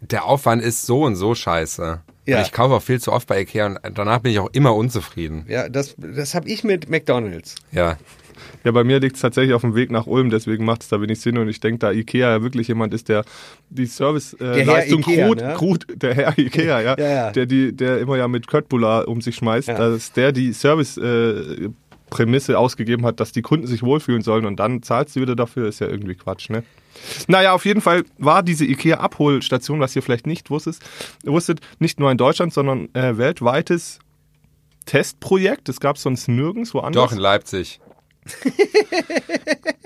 Der Aufwand ist so und so scheiße. Ja. Und ich kaufe auch viel zu oft bei Ikea und danach bin ich auch immer unzufrieden. Ja, das, das habe ich mit McDonalds. Ja. Ja, bei mir liegt es tatsächlich auf dem Weg nach Ulm, deswegen macht es da wenig Sinn und ich denke, da Ikea ja wirklich jemand ist, der die Service-Leistung Ikea, gut, ne? gut, der Herr Ikea, ja, Ja, ja. Der, die, der immer ja mit Köttbullar um sich schmeißt, Ja. dass der die Service-Prämisse ausgegeben hat, dass die Kunden sich wohlfühlen sollen und dann zahlst du wieder dafür, ist ja irgendwie Quatsch, ne? Naja, auf jeden Fall war diese IKEA-Abholstation, was ihr vielleicht nicht wusstet, wusstet, nicht nur in Deutschland, sondern äh, weltweites Testprojekt. Das gab es sonst nirgends woanders. Doch, in Leipzig. (laughs)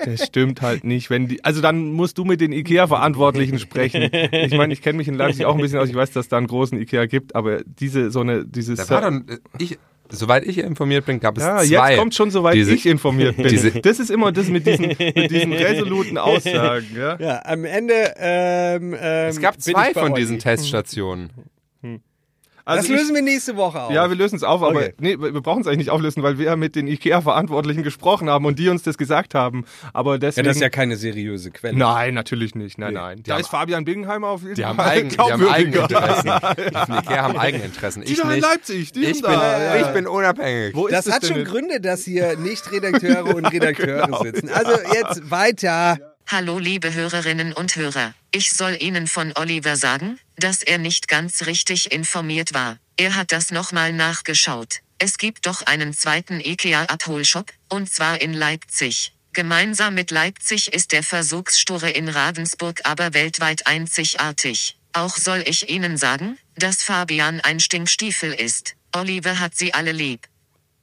Das stimmt halt nicht. Wenn die, also dann musst du mit den IKEA-Verantwortlichen sprechen. Ich meine, ich kenne mich in Leipzig auch ein bisschen aus. Ich weiß, dass es da einen großen IKEA gibt, aber diese so eine diese Da war dann, ich, soweit ich informiert bin, gab es ja, zwei. jetzt kommt schon soweit diese- ich informiert bin. diese- das ist immer das mit diesen mit diesen (laughs) resoluten Aussagen, ja. Ja, am Ende. Ähm, ähm, Es gab zwei von diesen Teststationen. Also das ich- lösen wir nächste Woche auf. Ja, wir lösen es auf, aber Okay. nee, wir brauchen es eigentlich nicht auflösen, weil wir ja mit den IKEA-Verantwortlichen gesprochen haben und die uns das gesagt haben. Aber ja, deswegen. das ist ja keine seriöse Quelle. nein, natürlich nicht. Nein, Nee. nein. Da ist Fabian Bingenheimer auf jeden Die haben, Fall eigen, die haben. Eigeninteressen. (laughs) Die Ikea haben Eigeninteressen. Die Ich da in. Leipzig, die Ich sind bin, da. ich bin unabhängig. Wo Das ist hat schon? Gründe, dass hier nicht Redakteure und (laughs) Redakteure Genau. sitzen. Also jetzt weiter. Hallo liebe Hörerinnen und Hörer. Ich soll Ihnen von Oliver sagen, dass er nicht ganz richtig informiert war. Er hat das nochmal nachgeschaut. Es gibt doch einen zweiten IKEA-Abholshop, und zwar in Leipzig. Gemeinsam mit Leipzig ist der Versuchsstore in Ravensburg aber weltweit einzigartig. Auch soll ich Ihnen sagen, dass Fabian ein Stinkstiefel ist. Oliver hat sie alle lieb.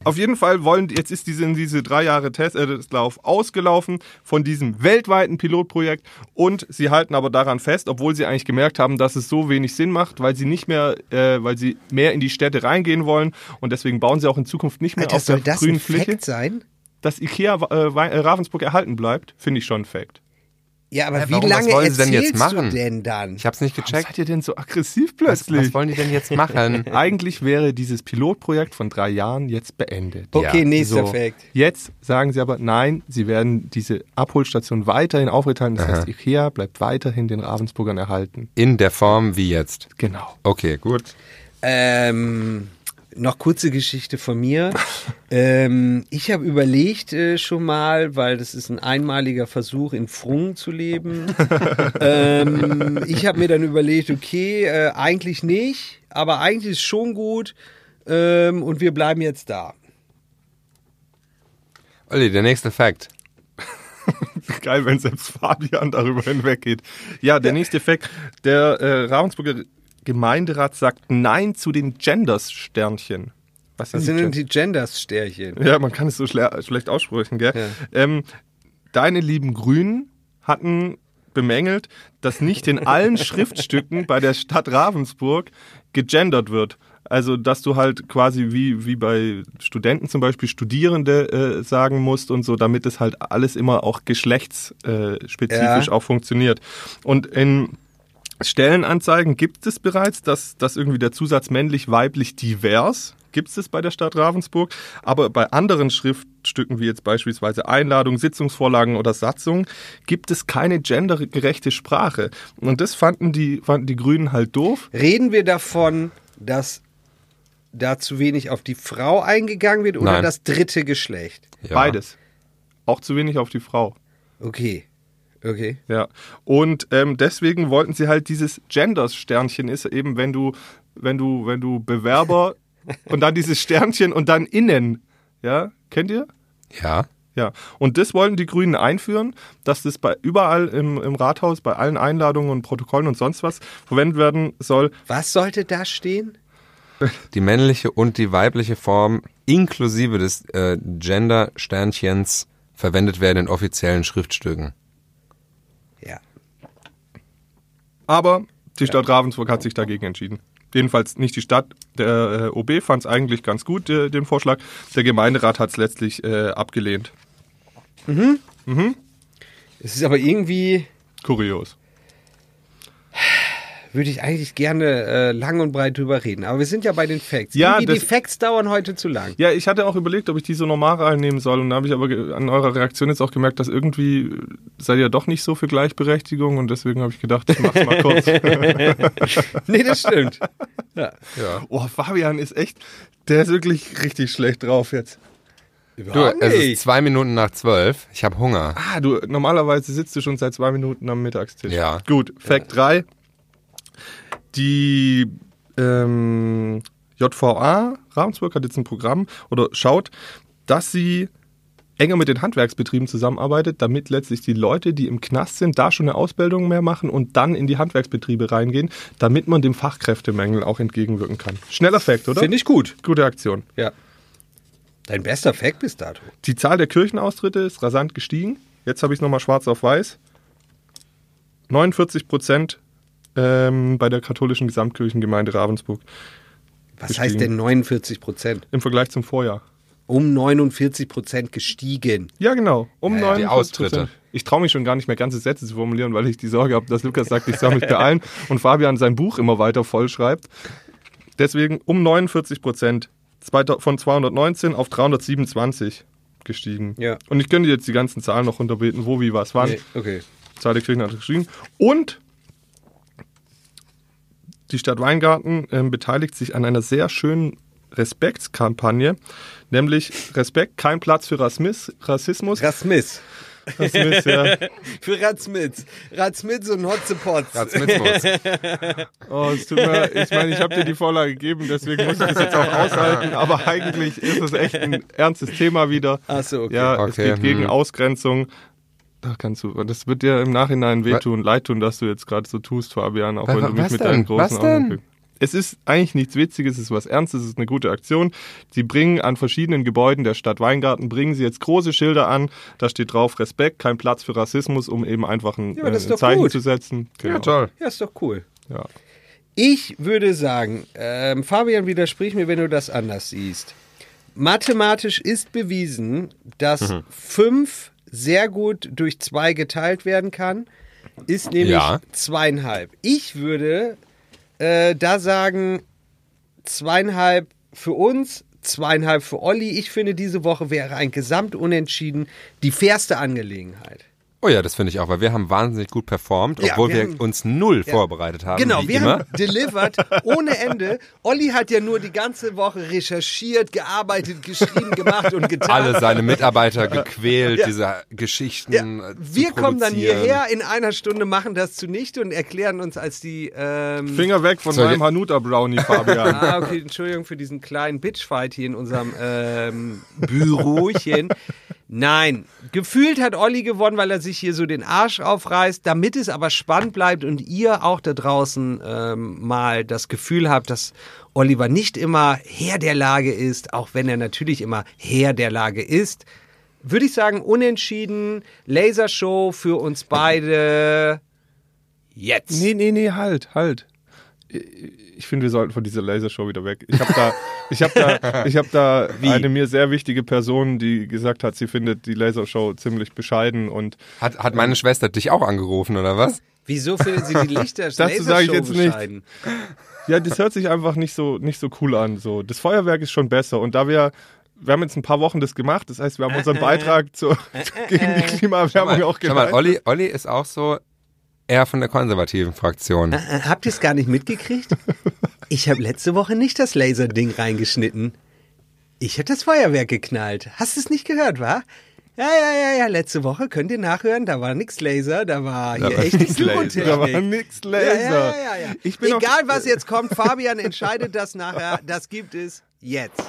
Auf jeden Fall wollen, jetzt ist diese, diese drei Jahre Testlauf ausgelaufen von diesem weltweiten Pilotprojekt und sie halten aber daran fest, obwohl sie eigentlich gemerkt haben, dass es so wenig Sinn macht, weil sie nicht mehr, äh, weil sie mehr in die Städte reingehen wollen und deswegen bauen sie auch in Zukunft nicht mehr Alter, auf der grünen Fläche. Sein? Dass Ikea äh, äh, Ravensburg erhalten bleibt, finde ich schon ein Fact. Ja, aber Ja, wie warum? Was lange wollen sie denn jetzt machen? du denn dann? Ich hab's nicht Warum gecheckt. seid ihr denn so aggressiv Was, plötzlich? was wollen die denn jetzt machen? (laughs) Eigentlich wäre dieses Pilotprojekt von drei Jahren jetzt beendet. Okay, Ja, nächster So, Fact. Jetzt sagen sie aber, nein, sie werden diese Abholstation weiterhin aufrechterhalten. Das heißt, Ikea bleibt weiterhin den Ravensburgern erhalten. In der Form wie jetzt. Genau. Okay, gut. Ähm, noch kurze Geschichte von mir. (laughs) ähm, ich habe überlegt äh, schon mal, weil das ist ein einmaliger Versuch, in Frungen zu leben. (laughs) ähm, ich habe mir dann überlegt, okay, äh, eigentlich nicht, aber eigentlich ist schon gut ähm, und wir bleiben jetzt da. Olli, der nächste Fact. (laughs) Geil, wenn selbst Fabian darüber hinweggeht. Ja, der nächste Effekt. Der äh, Ravensburger Gemeinderat sagt Nein zu den Genders-Sternchen. Was Was sind denn die Genders-Stärchen? Ja, man kann es so schle schlecht aussprechen, gell? Ähm, deine lieben Grünen hatten bemängelt, dass nicht in allen (laughs) Schriftstücken bei der Stadt Ravensburg gegendert wird. Also, dass du halt quasi wie, wie bei Studenten zum Beispiel Studierende äh, sagen musst und so, damit es halt alles immer auch geschlechtsspezifisch spezifisch Ja. auch funktioniert. Und in Stellenanzeigen gibt es bereits, dass, dass irgendwie der Zusatz männlich, weiblich, divers gibt es bei der Stadt Ravensburg. Aber bei anderen Schriftstücken, wie jetzt beispielsweise Einladungen, Sitzungsvorlagen oder Satzungen, gibt es keine gendergerechte Sprache. Und das fanden die, fanden die Grünen halt doof. Reden wir davon, dass da zu wenig auf die Frau eingegangen wird oder Nein. das dritte Geschlecht? Ja. Beides. Auch zu wenig auf die Frau. Okay. Okay. Ja. Und ähm, deswegen wollten sie halt dieses Genders-Sternchen ist eben, wenn du, wenn du, wenn du Bewerber (laughs) und dann dieses Sternchen und dann innen. Ja, kennt ihr? Ja. Ja, und das wollten die Grünen einführen, dass das bei überall im, im Rathaus, bei allen Einladungen und Protokollen und sonst was verwendet werden soll. Was sollte da stehen? (laughs) Die männliche und die weibliche Form inklusive des äh, Gender-Sternchens verwendet werden in offiziellen Schriftstücken. Ja. Aber die Stadt Ravensburg hat sich dagegen entschieden. Jedenfalls nicht die Stadt. Der äh, OB fand es eigentlich ganz gut, äh, den Vorschlag. Der Gemeinderat hat es letztlich äh, abgelehnt. Es ist aber irgendwie, Kurios. Würde ich eigentlich gerne äh, lang und breit drüber reden. Aber wir sind ja bei den Facts. Ja, die das- Facts dauern heute zu lang. Ja, ich hatte auch überlegt, ob ich die so normal reinnehmen soll. Und da habe ich aber an eurer Reaktion jetzt auch gemerkt, dass irgendwie seid ihr doch nicht so für Gleichberechtigung. Und deswegen habe ich gedacht, ich mach's mal kurz. (laughs) Nee, das stimmt. ja. Ja. oh, Fabian ist echt, der ist wirklich richtig schlecht drauf jetzt. Du, Überhaupt es ist zwei Minuten nach zwölf. Ich habe Hunger. Ah, du, normalerweise sitzt du schon seit zwei Minuten am Mittagstisch. Ja. Gut, Fact 3. Die ähm, JVA Ravensburg hat jetzt ein Programm oder schaut, dass sie enger mit den Handwerksbetrieben zusammenarbeitet, damit letztlich die Leute, die im Knast sind, da schon eine Ausbildung mehr machen und dann in die Handwerksbetriebe reingehen, damit man dem Fachkräftemangel auch entgegenwirken kann. Schneller Fact, oder? Finde ich gut. Gute Aktion. Ja. Dein bester Fact bis dato. Die Zahl der Kirchenaustritte ist rasant gestiegen. Jetzt habe ich es nochmal schwarz auf weiß. 49 Prozent ähm, bei der katholischen Gesamtkirchengemeinde Ravensburg Was Gestiegen. heißt denn 49 Prozent? im Vergleich zum Vorjahr. Um 49 Prozent gestiegen. Ja, genau. Um Ja, ja, die 49%. Austritte. Ich traue mich schon gar nicht mehr ganze Sätze zu formulieren, weil ich die Sorge habe, dass Lukas sagt, ich soll mich beeilen (laughs) und Fabian sein Buch immer weiter vollschreibt. deswegen um 49 Prozent von 219 auf 327 gestiegen. Ja. Und ich könnte jetzt die ganzen Zahlen noch unterbeten, wo, wie, was, wann. Nee, okay. Zahl der Kirchen hat geschrieben. Und die Stadt Weingarten ähm, beteiligt sich an einer sehr schönen Respektskampagne, nämlich Respekt, kein Platz für Rassismus. Rassismus. Rasmiss. Rassismus ja. (laughs) Für Ratzmitz. Ratzmitz und Hotzepotz. Ratzmitzmus. (laughs) Oh, es tut mir, ich meine, ich habe dir die Vorlage gegeben, deswegen muss ich das jetzt auch aushalten, aber eigentlich ist es echt ein ernstes Thema wieder. Ach so, okay. Ja, es Okay, geht gegen hm. Ausgrenzung. Da kannst du, das wird dir im Nachhinein wehtun, leid tun, dass du jetzt gerade so tust, Fabian, auch Wa- wenn du mich was mit denn? deinen großen Was denn? Augen Es ist eigentlich nichts Witziges, es ist was Ernstes, es ist eine gute Aktion. Sie bringen an verschiedenen Gebäuden der Stadt Weingarten, bringen sie jetzt große Schilder an, da steht drauf Respekt, kein Platz für Rassismus, um eben einfach ein, Ja, äh, ein doch Zeichen gut. zu setzen. Genau. Ja, toll. Ja, ist doch cool. Ja. Ich würde sagen, ähm, Fabian, widersprich mir, wenn du das anders siehst. Mathematisch ist bewiesen, dass Mhm. fünf sehr gut durch zwei geteilt werden kann, ist nämlich Ja. zweieinhalb. Ich würde äh, da sagen, zweieinhalb für uns, zweieinhalb für Olli. Ich finde, diese Woche wäre ein Gesamtunentschieden die fairste Angelegenheit. Oh ja, das finde ich auch, weil wir haben wahnsinnig gut performt, Ja, obwohl wir wir, haben- uns null vorbereitet haben. Genau, wie wir immer. haben delivered ohne Ende. Olli hat ja nur die ganze Woche recherchiert, gearbeitet, geschrieben, gemacht und getan. alle seine Mitarbeiter gequält, Ja. diese Geschichten. Ja, zu wir kommen dann hierher in einer Stunde, machen das zunichte und erklären uns als die. Ähm, Finger weg von meinem Hanuta Brownie, (laughs) Fabian. Ah, okay, Entschuldigung für diesen kleinen Bitchfight hier in unserem ähm, Bürochen. Nein, gefühlt hat Olli gewonnen, weil er sich hier so den Arsch aufreißt, damit es aber spannend bleibt und ihr auch da draußen ähm, mal das Gefühl habt, dass Oliver nicht immer Herr der Lage ist, auch wenn er natürlich immer Herr der Lage ist. Würde ich sagen, unentschieden, Lasershow für uns beide. Jetzt. Nee, nee, nee, halt, halt. Ich finde, wir sollten von dieser Lasershow wieder weg. Ich habe da, ich habe da, ich habe da (laughs) eine mir sehr wichtige Person, die gesagt hat, sie findet die Lasershow ziemlich bescheiden und Hat, hat meine Schwester dich auch angerufen, oder was? Wieso findet sie die Lichter (laughs) Dazu sage ich Lasershow jetzt nicht. bescheiden? ja, das hört sich einfach nicht so, nicht so cool an. So, das Feuerwerk ist schon besser und da wir wir haben jetzt ein paar Wochen das gemacht, das heißt, wir haben unseren (laughs) Beitrag zur, gegen die Klimaerwärmung auch Schau mal. Olli, Olli ist auch so eher von der konservativen Fraktion. Äh, habt ihr es gar nicht mitgekriegt? (laughs) Ich habe letzte Woche nicht das Laserding reingeschnitten. Ich habe das Feuerwerk geknallt. Hast du es nicht gehört, wa? Ja, ja, ja, ja. Letzte Woche könnt ihr nachhören. Da war nix Laser, da war hier war echte nix Laser. Da war nix Laser. Ja, ja, ja, Egal, was jetzt kommt, Fabian entscheidet das nachher. Das gibt es jetzt.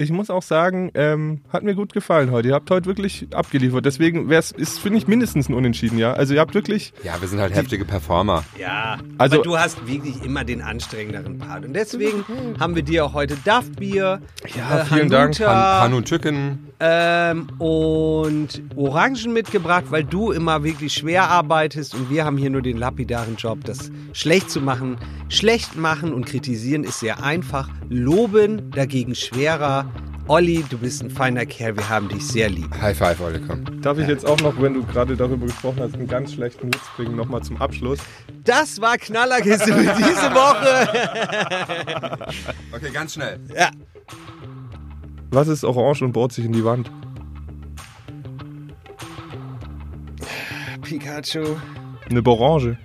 Ich muss auch sagen, ähm, hat mir gut gefallen heute. Ihr habt heute wirklich abgeliefert. Deswegen wär's, ist, finde ich, mindestens ein Unentschieden, ja. Also ihr habt wirklich, Ja, wir sind halt heftige Performer. Ja, Also- aber du hast wirklich immer den anstrengenderen Part. Und deswegen haben wir dir auch heute Duff-Bier, Ja, äh, vielen Dank. Hanuta, Han, Hanu Chicken. ähm, und Orangen mitgebracht, weil du immer wirklich schwer arbeitest und wir haben hier nur den lapidaren Job, das schlecht zu machen. Schlecht machen und kritisieren ist sehr einfach. Loben dagegen schwerer. Olli, du bist ein feiner Kerl, wir haben dich sehr lieb. High five, Olli, komm. darf ich jetzt auch noch, wenn du gerade darüber gesprochen hast, einen ganz schlechten Witz bringen, nochmal zum Abschluss. Das war Knallerkiste für (laughs) diese Woche. Okay, ganz schnell. Ja. Was ist orange und bohrt sich in die Wand? Pikachu. Eine Borange.